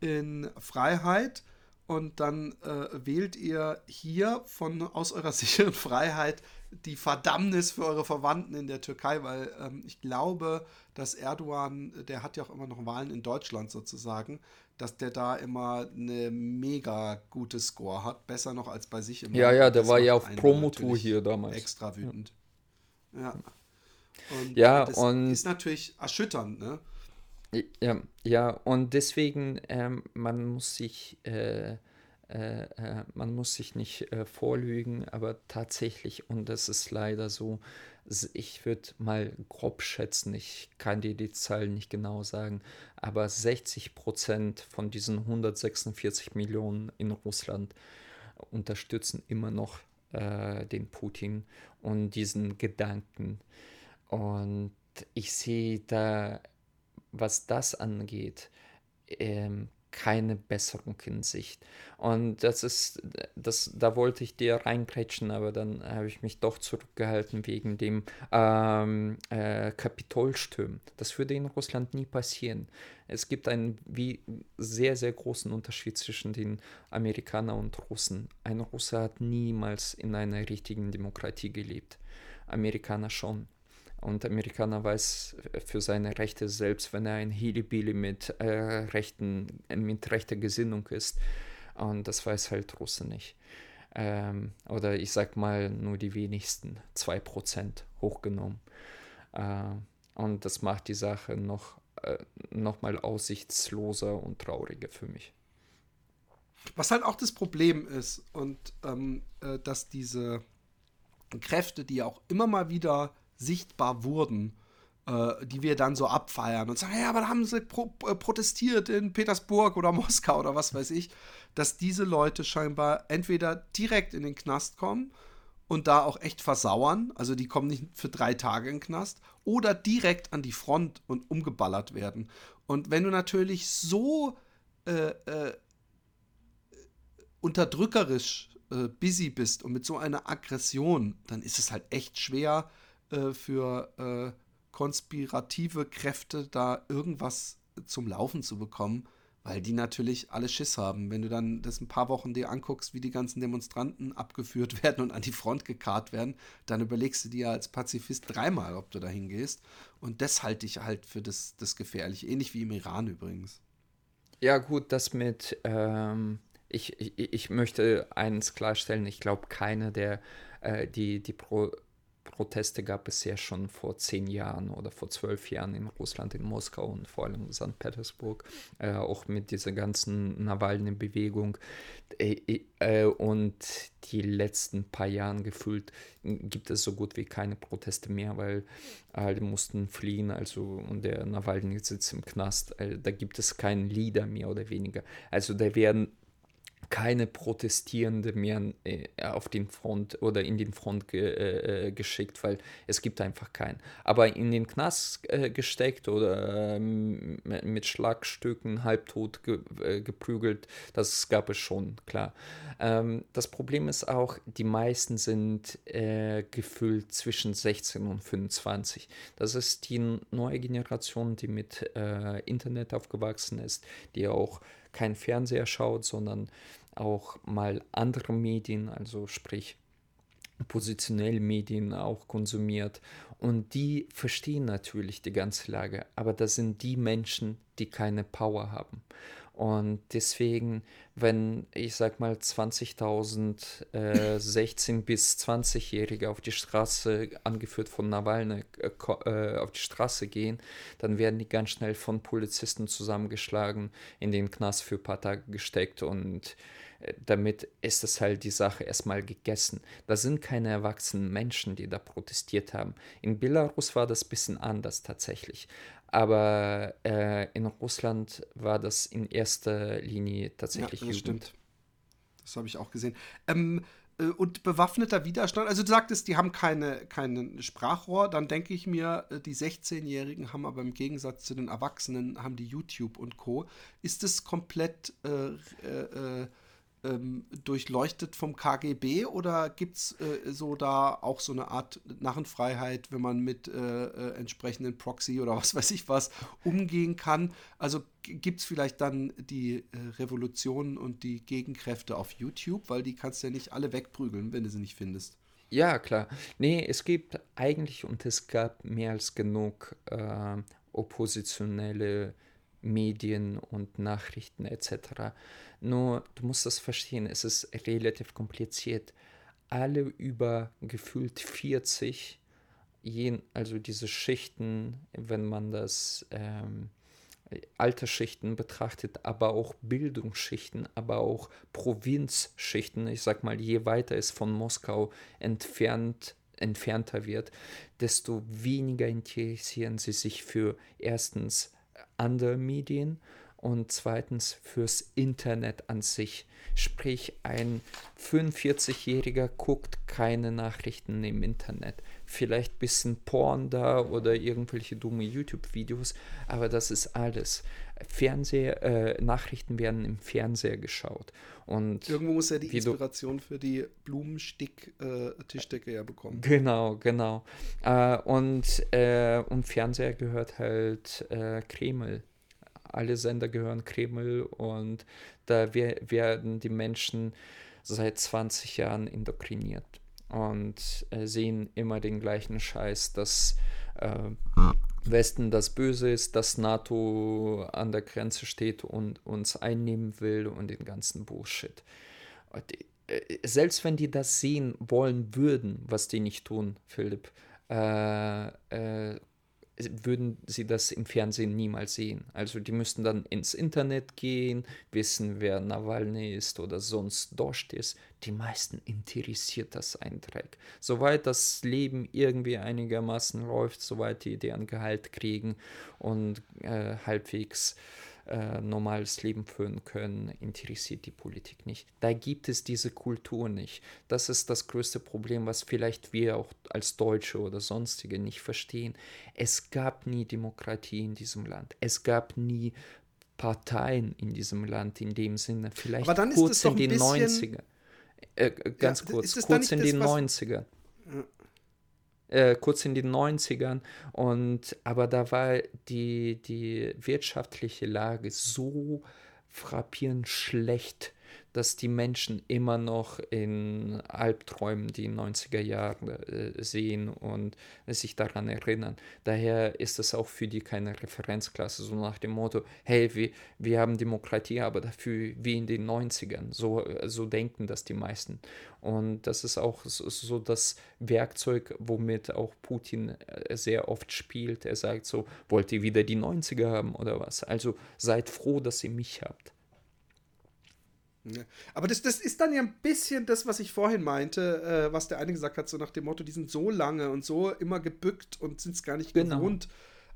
in Freiheit. Und dann äh, wählt ihr hier von aus eurer sicheren Freiheit die Verdammnis für eure Verwandten in der Türkei, weil ähm, ich glaube, dass Erdogan, der hat ja auch immer noch Wahlen in Deutschland sozusagen, dass der da immer eine mega gute Score hat, besser noch als bei sich im Ja, Land. ja, der war ja auf Promotour hier damals. Extra wütend. Ja. ja. Und ja, das und ist natürlich erschütternd, ne? Ja, ja, und deswegen, ähm, man muss sich äh, äh, äh, man muss sich nicht äh, vorlügen, aber tatsächlich, und das ist leider so, ich würde mal grob schätzen, ich kann dir die Zahlen nicht genau sagen, aber 60 Prozent von diesen 146 Millionen in Russland unterstützen immer noch äh, den Putin und diesen Gedanken. Und ich sehe da, was das angeht, ähm, keine Besserung in Sicht. Und das ist, das, da wollte ich dir reinkrätschen, aber dann habe ich mich doch zurückgehalten wegen dem ähm, äh, Kapitolstürmen. Das würde in Russland nie passieren. Es gibt einen wie sehr, sehr großen Unterschied zwischen den Amerikanern und Russen. Ein Russe hat niemals in einer richtigen Demokratie gelebt. Amerikaner schon. Und Amerikaner weiß für seine Rechte selbst, wenn er ein Hilibili mit, äh, rechten, mit rechter Gesinnung ist. Und das weiß halt Russe nicht. Ähm, oder ich sag mal nur die wenigsten, 2% hochgenommen. Äh, und das macht die Sache noch, äh, noch mal aussichtsloser und trauriger für mich. Was halt auch das Problem ist, und ähm, äh, dass diese Kräfte, die auch immer mal wieder sichtbar wurden, äh, die wir dann so abfeiern und sagen, ja, aber da haben sie pro äh, protestiert in Petersburg oder Moskau oder was weiß ich, dass diese Leute scheinbar entweder direkt in den Knast kommen und da auch echt versauern, also die kommen nicht für drei Tage in den Knast, oder direkt an die Front und umgeballert werden. Und wenn du natürlich so äh, äh, unterdrückerisch äh, busy bist und mit so einer Aggression, dann ist es halt echt schwer, äh, für äh, konspirative Kräfte da irgendwas zum Laufen zu bekommen, weil die natürlich alle Schiss haben. Wenn du dann das ein paar Wochen dir anguckst, wie die ganzen Demonstranten abgeführt werden und an die Front gekarrt werden, dann überlegst du dir als Pazifist dreimal, ob du da hingehst. Und das halte ich halt für das, das Gefährliche. Ähnlich wie im Iran übrigens. Ja, gut, das mit, ähm, ich, ich, ich möchte eins klarstellen, ich glaube, keiner der, äh, die, die pro Proteste gab es ja schon vor zehn Jahren oder vor zwölf Jahren in Russland, in Moskau und vor allem in St. Petersburg, äh, auch mit dieser ganzen Nawalny-Bewegung. Äh, äh, und die letzten paar Jahren gefühlt gibt es so gut wie keine Proteste mehr, weil alle mussten fliehen, also und der Nawalny sitzt im Knast. Äh, da gibt es keinen Leader mehr oder weniger. Also da werden keine Protestierende mehr äh, auf den Front oder in den Front ge, äh, äh, geschickt, weil es gibt einfach keinen. Aber in den Knast äh, gesteckt oder ähm, mit Schlagstücken halbtot ge, äh, geprügelt, das gab es schon, klar. Ähm, das Problem ist auch, die meisten sind äh, gefüllt zwischen 16 und 25. Das ist die neue Generation, die mit Internet aufgewachsen ist, die auch kein Fernseher schaut, sondern auch mal andere Medien, also sprich positionelle Medien auch konsumiert. Und die verstehen natürlich die ganze Lage, aber das sind die Menschen, die keine Power haben. Und deswegen, wenn ich sag mal 20.000 äh, 16 bis 20-Jährige auf die Straße, angeführt von Nawalny, äh, äh, auf die Straße gehen, dann werden die ganz schnell von Polizisten zusammengeschlagen, in den Knast für ein paar Tage gesteckt und damit ist es halt die Sache erstmal gegessen. Da sind keine erwachsenen Menschen, die da protestiert haben. In Belarus war das ein bisschen anders tatsächlich. Aber äh, in Russland war das in erster Linie tatsächlich ja, das Jugend. Stimmt. Das habe ich auch gesehen. Ähm, äh, und bewaffneter Widerstand, also du sagtest, die haben keine, keinen Sprachrohr, dann denke ich mir, äh, die 16-Jährigen haben aber im Gegensatz zu den Erwachsenen, haben die YouTube und Co. Ist es komplett äh, äh, äh ähm, durchleuchtet vom KGB oder gibt es äh, so da auch so eine Art Narrenfreiheit, wenn man mit äh, äh, entsprechenden Proxy oder was weiß ich was umgehen kann? Also gibt es vielleicht dann die äh, Revolutionen und die Gegenkräfte auf YouTube, weil die kannst du ja nicht alle wegprügeln, wenn du sie nicht findest. Ja, klar. Nee, es gibt eigentlich und es gab mehr als genug äh, oppositionelle Medien und Nachrichten etc. Nur, du musst das verstehen, es ist relativ kompliziert. Alle über gefühlt 40, also diese Schichten, wenn man das ähm, Altersschichten betrachtet, aber auch Bildungsschichten, aber auch Provinzschichten, ich sag mal, je weiter es von Moskau entfernt entfernter wird, desto weniger interessieren sie sich für erstens andere Medien und zweitens fürs Internet an sich. Sprich, ein 45-Jähriger guckt keine Nachrichten im Internet. Vielleicht ein bisschen Porn da oder irgendwelche dumme YouTube-Videos, aber das ist alles. Fernseher, äh, Nachrichten werden im Fernseher geschaut. Und Irgendwo muss er die Inspiration für die Blumenstick-Tischdecke äh, ja bekommen. Genau, genau. Äh, und, äh, und Fernseher gehört halt äh, Kreml alle Sender gehören Kreml und da werden die Menschen seit 20 Jahren indoktriniert und äh, sehen immer den gleichen Scheiß, dass äh, Westen das Böse ist, dass NATO an der Grenze steht und uns einnehmen will und den ganzen Bullshit. Äh, selbst wenn die das sehen wollen würden, was die nicht tun, Philipp, äh, äh, würden sie das im Fernsehen niemals sehen. Also die müssten dann ins Internet gehen, wissen, wer Nawalny ist oder sonst Dost ist. Die meisten interessiert das ein Dreck. Soweit das Leben irgendwie einigermaßen läuft, soweit die deren Gehalt kriegen und äh, halbwegs äh, normales Leben führen können, interessiert die Politik nicht. Da gibt es diese Kultur nicht. Das ist das größte Problem, was vielleicht wir auch als Deutsche oder sonstige nicht verstehen. Es gab nie Demokratie in diesem Land. Es gab nie Parteien in diesem Land in dem Sinne. Vielleicht kurz in den 90ern. Äh, ganz ja, kurz, kurz in den 90ern äh, kurz in den 90ern. Und, aber da war die, die wirtschaftliche Lage so frappierend schlecht, dass die Menschen immer noch in Albträumen die 90er Jahre äh, sehen und sich daran erinnern. Daher ist es auch für die keine Referenzklasse, so nach dem Motto, hey, wir, wir haben Demokratie, aber dafür wie in den 90ern. So, so denken das die meisten. Und das ist auch so, das Werkzeug, womit auch Putin äh, sehr oft spielt. Er sagt so, wollt ihr wieder die 90er haben oder was? Also seid froh, dass ihr mich habt. Ja. Aber das, das ist dann ja ein bisschen das, was ich vorhin meinte, äh, was der eine gesagt hat, so nach dem Motto, die sind so lange und so immer gebückt und sind es gar nicht genau. gewohnt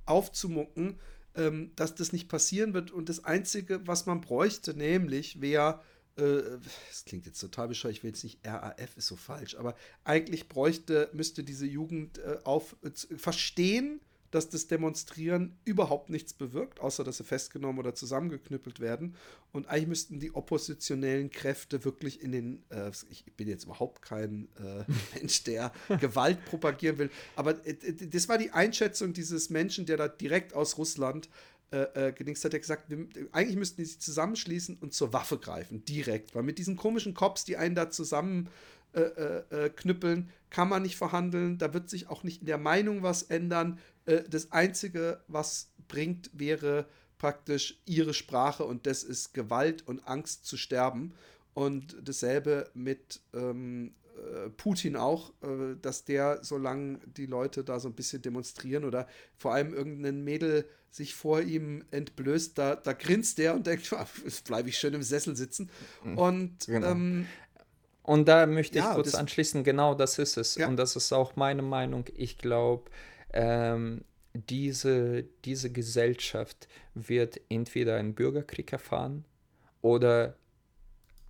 aufzumucken, ähm, dass das nicht passieren wird. Und das Einzige, was man bräuchte, nämlich wäre es klingt jetzt total bescheuert, ich will jetzt nicht RAF, ist so falsch, aber eigentlich bräuchte, müsste diese Jugend äh, auf äh, verstehen, dass das Demonstrieren überhaupt nichts bewirkt, außer dass sie festgenommen oder zusammengeknüppelt werden. Und eigentlich müssten die oppositionellen Kräfte wirklich in den, äh, ich bin jetzt überhaupt kein äh, Mensch, der Gewalt propagieren will, aber äh, das war die Einschätzung dieses Menschen, der da direkt aus Russland äh, äh, gedingst hat, er gesagt, wir, eigentlich müssten die sich zusammenschließen und zur Waffe greifen, direkt. Weil mit diesen komischen Cops, die einen da zusammen äh, äh, äh, knüppeln, kann man nicht verhandeln. Da wird sich auch nicht in der Meinung was ändern. Äh, das Einzige, was bringt, wäre praktisch ihre Sprache und das ist Gewalt und Angst zu sterben. Und dasselbe mit ähm, äh, Putin auch, äh, dass der, solange die Leute da so ein bisschen demonstrieren oder vor allem irgendein Mädel sich vor ihm entblößt, da, da grinst der und denkt, jetzt bleibe ich schön im Sessel sitzen. Mhm. Und genau. ähm, und da möchte ich ja, kurz anschließen, genau das ist es. Ja. Und das ist auch meine Meinung. Ich glaube, ähm, diese, diese Gesellschaft wird entweder einen Bürgerkrieg erfahren oder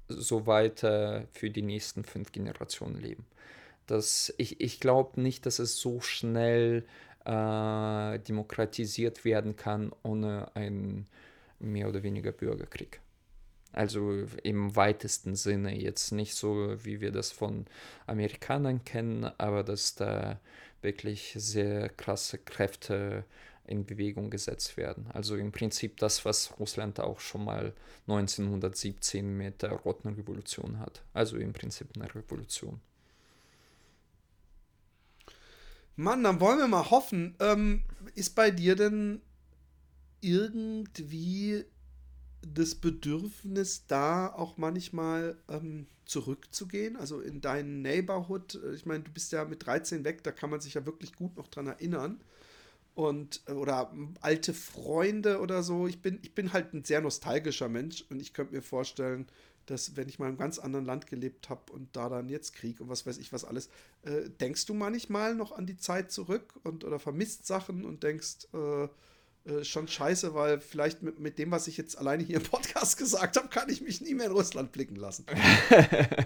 so weiter für die nächsten fünf Generationen leben. Das, ich ich glaube nicht, dass es so schnell äh, demokratisiert werden kann ohne einen mehr oder weniger Bürgerkrieg. Also im weitesten Sinne jetzt nicht so, wie wir das von Amerikanern kennen, aber dass da wirklich sehr krasse Kräfte in Bewegung gesetzt werden. Also im Prinzip das, was Russland auch schon mal 1917 mit der Roten Revolution hat. Also im Prinzip eine Revolution. Mann, dann wollen wir mal hoffen. Ähm, ist bei dir denn irgendwie das Bedürfnis da auch manchmal ähm, zurückzugehen, also in deinen Neighborhood. Äh, ich meine, du bist ja mit 13 weg, da kann man sich ja wirklich gut noch dran erinnern. Und, äh, oder alte Freunde oder so. Ich bin, ich bin halt ein sehr nostalgischer Mensch und ich könnte mir vorstellen, dass wenn ich mal in einem ganz anderen Land gelebt habe und da dann jetzt Krieg und was weiß ich was alles, äh, denkst du manchmal noch an die Zeit zurück und oder vermisst Sachen und denkst, äh, äh, schon scheiße, weil vielleicht mit, mit dem, was ich jetzt alleine hier im Podcast gesagt habe, kann ich mich nie mehr in Russland blicken lassen.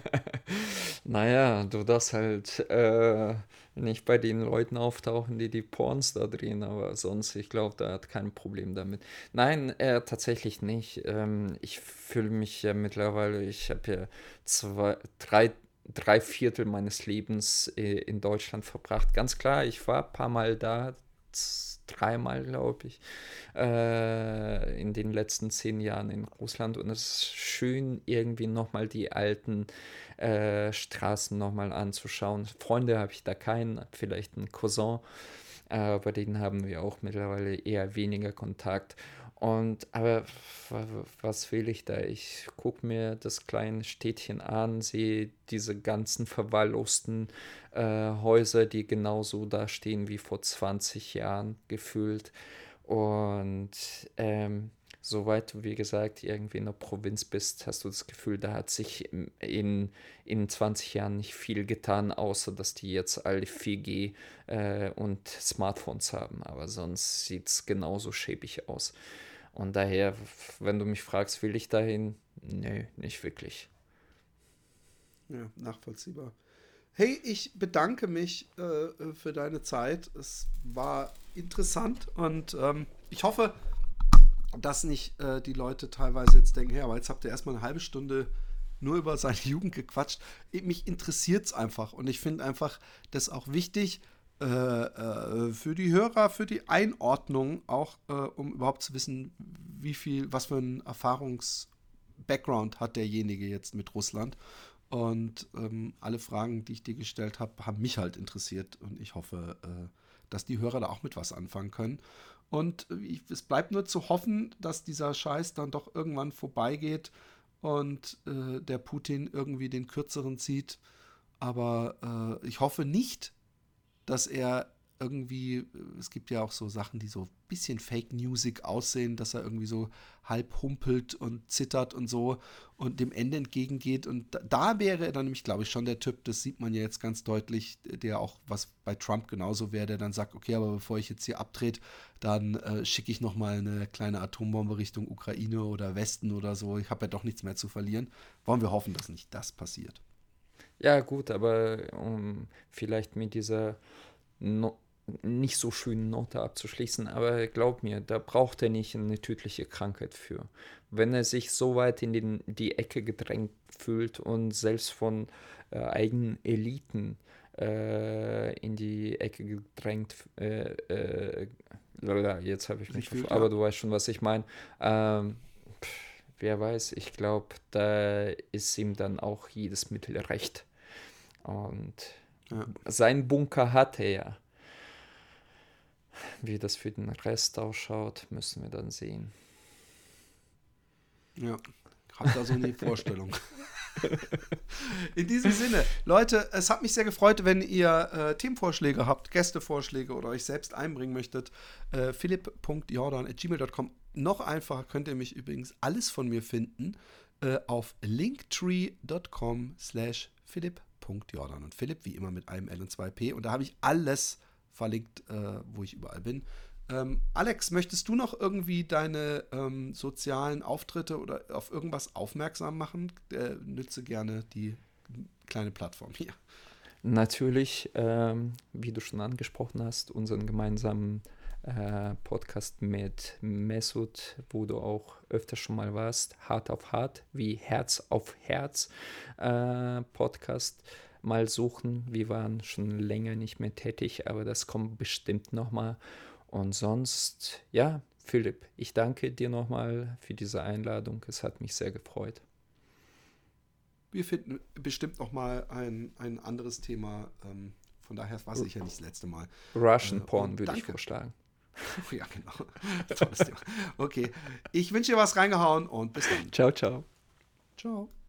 naja, du darfst halt äh, nicht bei den Leuten auftauchen, die die Porns da drehen, aber sonst, ich glaube, da hat kein Problem damit. Nein, äh, tatsächlich nicht. Ähm, ich fühle mich ja mittlerweile, ich habe ja zwei, drei drei Viertel meines Lebens äh, in Deutschland verbracht. Ganz klar, ich war ein paar Mal da, dreimal, glaube ich, äh, in den letzten zehn Jahren in Russland. Und es ist schön, irgendwie nochmal die alten äh, Straßen nochmal anzuschauen. Freunde habe ich da keinen, vielleicht einen Cousin, äh, denen haben wir auch mittlerweile eher weniger Kontakt. Und aber was will ich da? Ich gucke mir das kleine Städtchen an, sehe diese ganzen verwahrlosten äh, Häuser, die genauso da stehen wie vor 20 Jahren gefühlt. Und ähm, soweit du, wie gesagt, irgendwie in der Provinz bist, hast du das Gefühl, da hat sich in, in 20 Jahren nicht viel getan, außer dass die jetzt alle 4G äh, und Smartphones haben. Aber sonst sieht es genauso schäbig aus. Und daher, wenn du mich fragst, will ich dahin? Nö, nicht wirklich. Ja, nachvollziehbar. Hey, ich bedanke mich äh, für deine Zeit. Es war interessant und ähm, ich hoffe, dass nicht äh, die Leute teilweise jetzt denken, hey, aber jetzt habt ihr erstmal eine halbe Stunde nur über seine Jugend gequatscht. Mich interessiert es einfach und ich finde einfach das auch wichtig, äh, äh, für die Hörer, für die Einordnung auch, äh, um überhaupt zu wissen, wie viel, was für ein Erfahrungs-Background hat derjenige jetzt mit Russland. Und ähm, alle Fragen, die ich dir gestellt habe, haben mich halt interessiert und ich hoffe, äh, dass die Hörer da auch mit was anfangen können. Und ich, es bleibt nur zu hoffen, dass dieser Scheiß dann doch irgendwann vorbeigeht und äh, der Putin irgendwie den kürzeren zieht. Aber äh, ich hoffe nicht, dass er irgendwie, es gibt ja auch so Sachen, die so ein bisschen Fake Music aussehen, dass er irgendwie so halb humpelt und zittert und so und dem Ende entgegengeht. Und da, da wäre er dann nämlich, glaube ich, schon der Typ, das sieht man ja jetzt ganz deutlich, der auch, was bei Trump genauso wäre, der dann sagt, okay, aber bevor ich jetzt hier abdreht, dann äh, schicke ich nochmal eine kleine Atombombe Richtung Ukraine oder Westen oder so. Ich habe ja doch nichts mehr zu verlieren. Wollen wir hoffen, dass nicht das passiert. Ja, gut, aber um vielleicht mit dieser no nicht so schönen Note abzuschließen, aber glaub mir, da braucht er nicht eine tödliche Krankheit für. Wenn er sich so weit in den, die Ecke gedrängt fühlt und selbst von äh, eigenen Eliten äh, in die Ecke gedrängt, äh, äh jetzt habe ich mich, fühlt, aber ja. du weißt schon, was ich meine. Ähm, wer weiß, ich glaube, da ist ihm dann auch jedes Mittel recht. Und ja. sein Bunker hat er ja. Wie das für den Rest ausschaut, müssen wir dann sehen. Ja, habt da so eine Vorstellung. In diesem Sinne, Leute, es hat mich sehr gefreut, wenn ihr äh, Themenvorschläge habt, Gästevorschläge oder euch selbst einbringen möchtet. Äh, philipp.jordan.gmail.com. Noch einfacher könnt ihr mich übrigens alles von mir finden äh, auf linktree.com slash philipp.jordan. Und Philipp wie immer mit einem L und zwei P. Und da habe ich alles verlinkt, äh, wo ich überall bin. Ähm, Alex, möchtest du noch irgendwie deine ähm, sozialen Auftritte oder auf irgendwas aufmerksam machen? Äh, nütze gerne die kleine Plattform hier. Natürlich, ähm, wie du schon angesprochen hast, unseren gemeinsamen äh, Podcast mit Mesut, wo du auch öfter schon mal warst, Hart auf Hart, wie Herz auf Herz äh, Podcast mal suchen. Wir waren schon länger nicht mehr tätig, aber das kommt bestimmt nochmal. Und sonst, ja, Philipp, ich danke dir nochmal für diese Einladung. Es hat mich sehr gefreut. Wir finden bestimmt nochmal ein, ein anderes Thema. Ähm, von daher war es sicher nicht das letzte Mal. Russian äh, Porn würde ich vorschlagen. ja, genau. Tolles Thema. Okay. Ich wünsche dir was reingehauen und bis dann. Ciao, ciao. Ciao.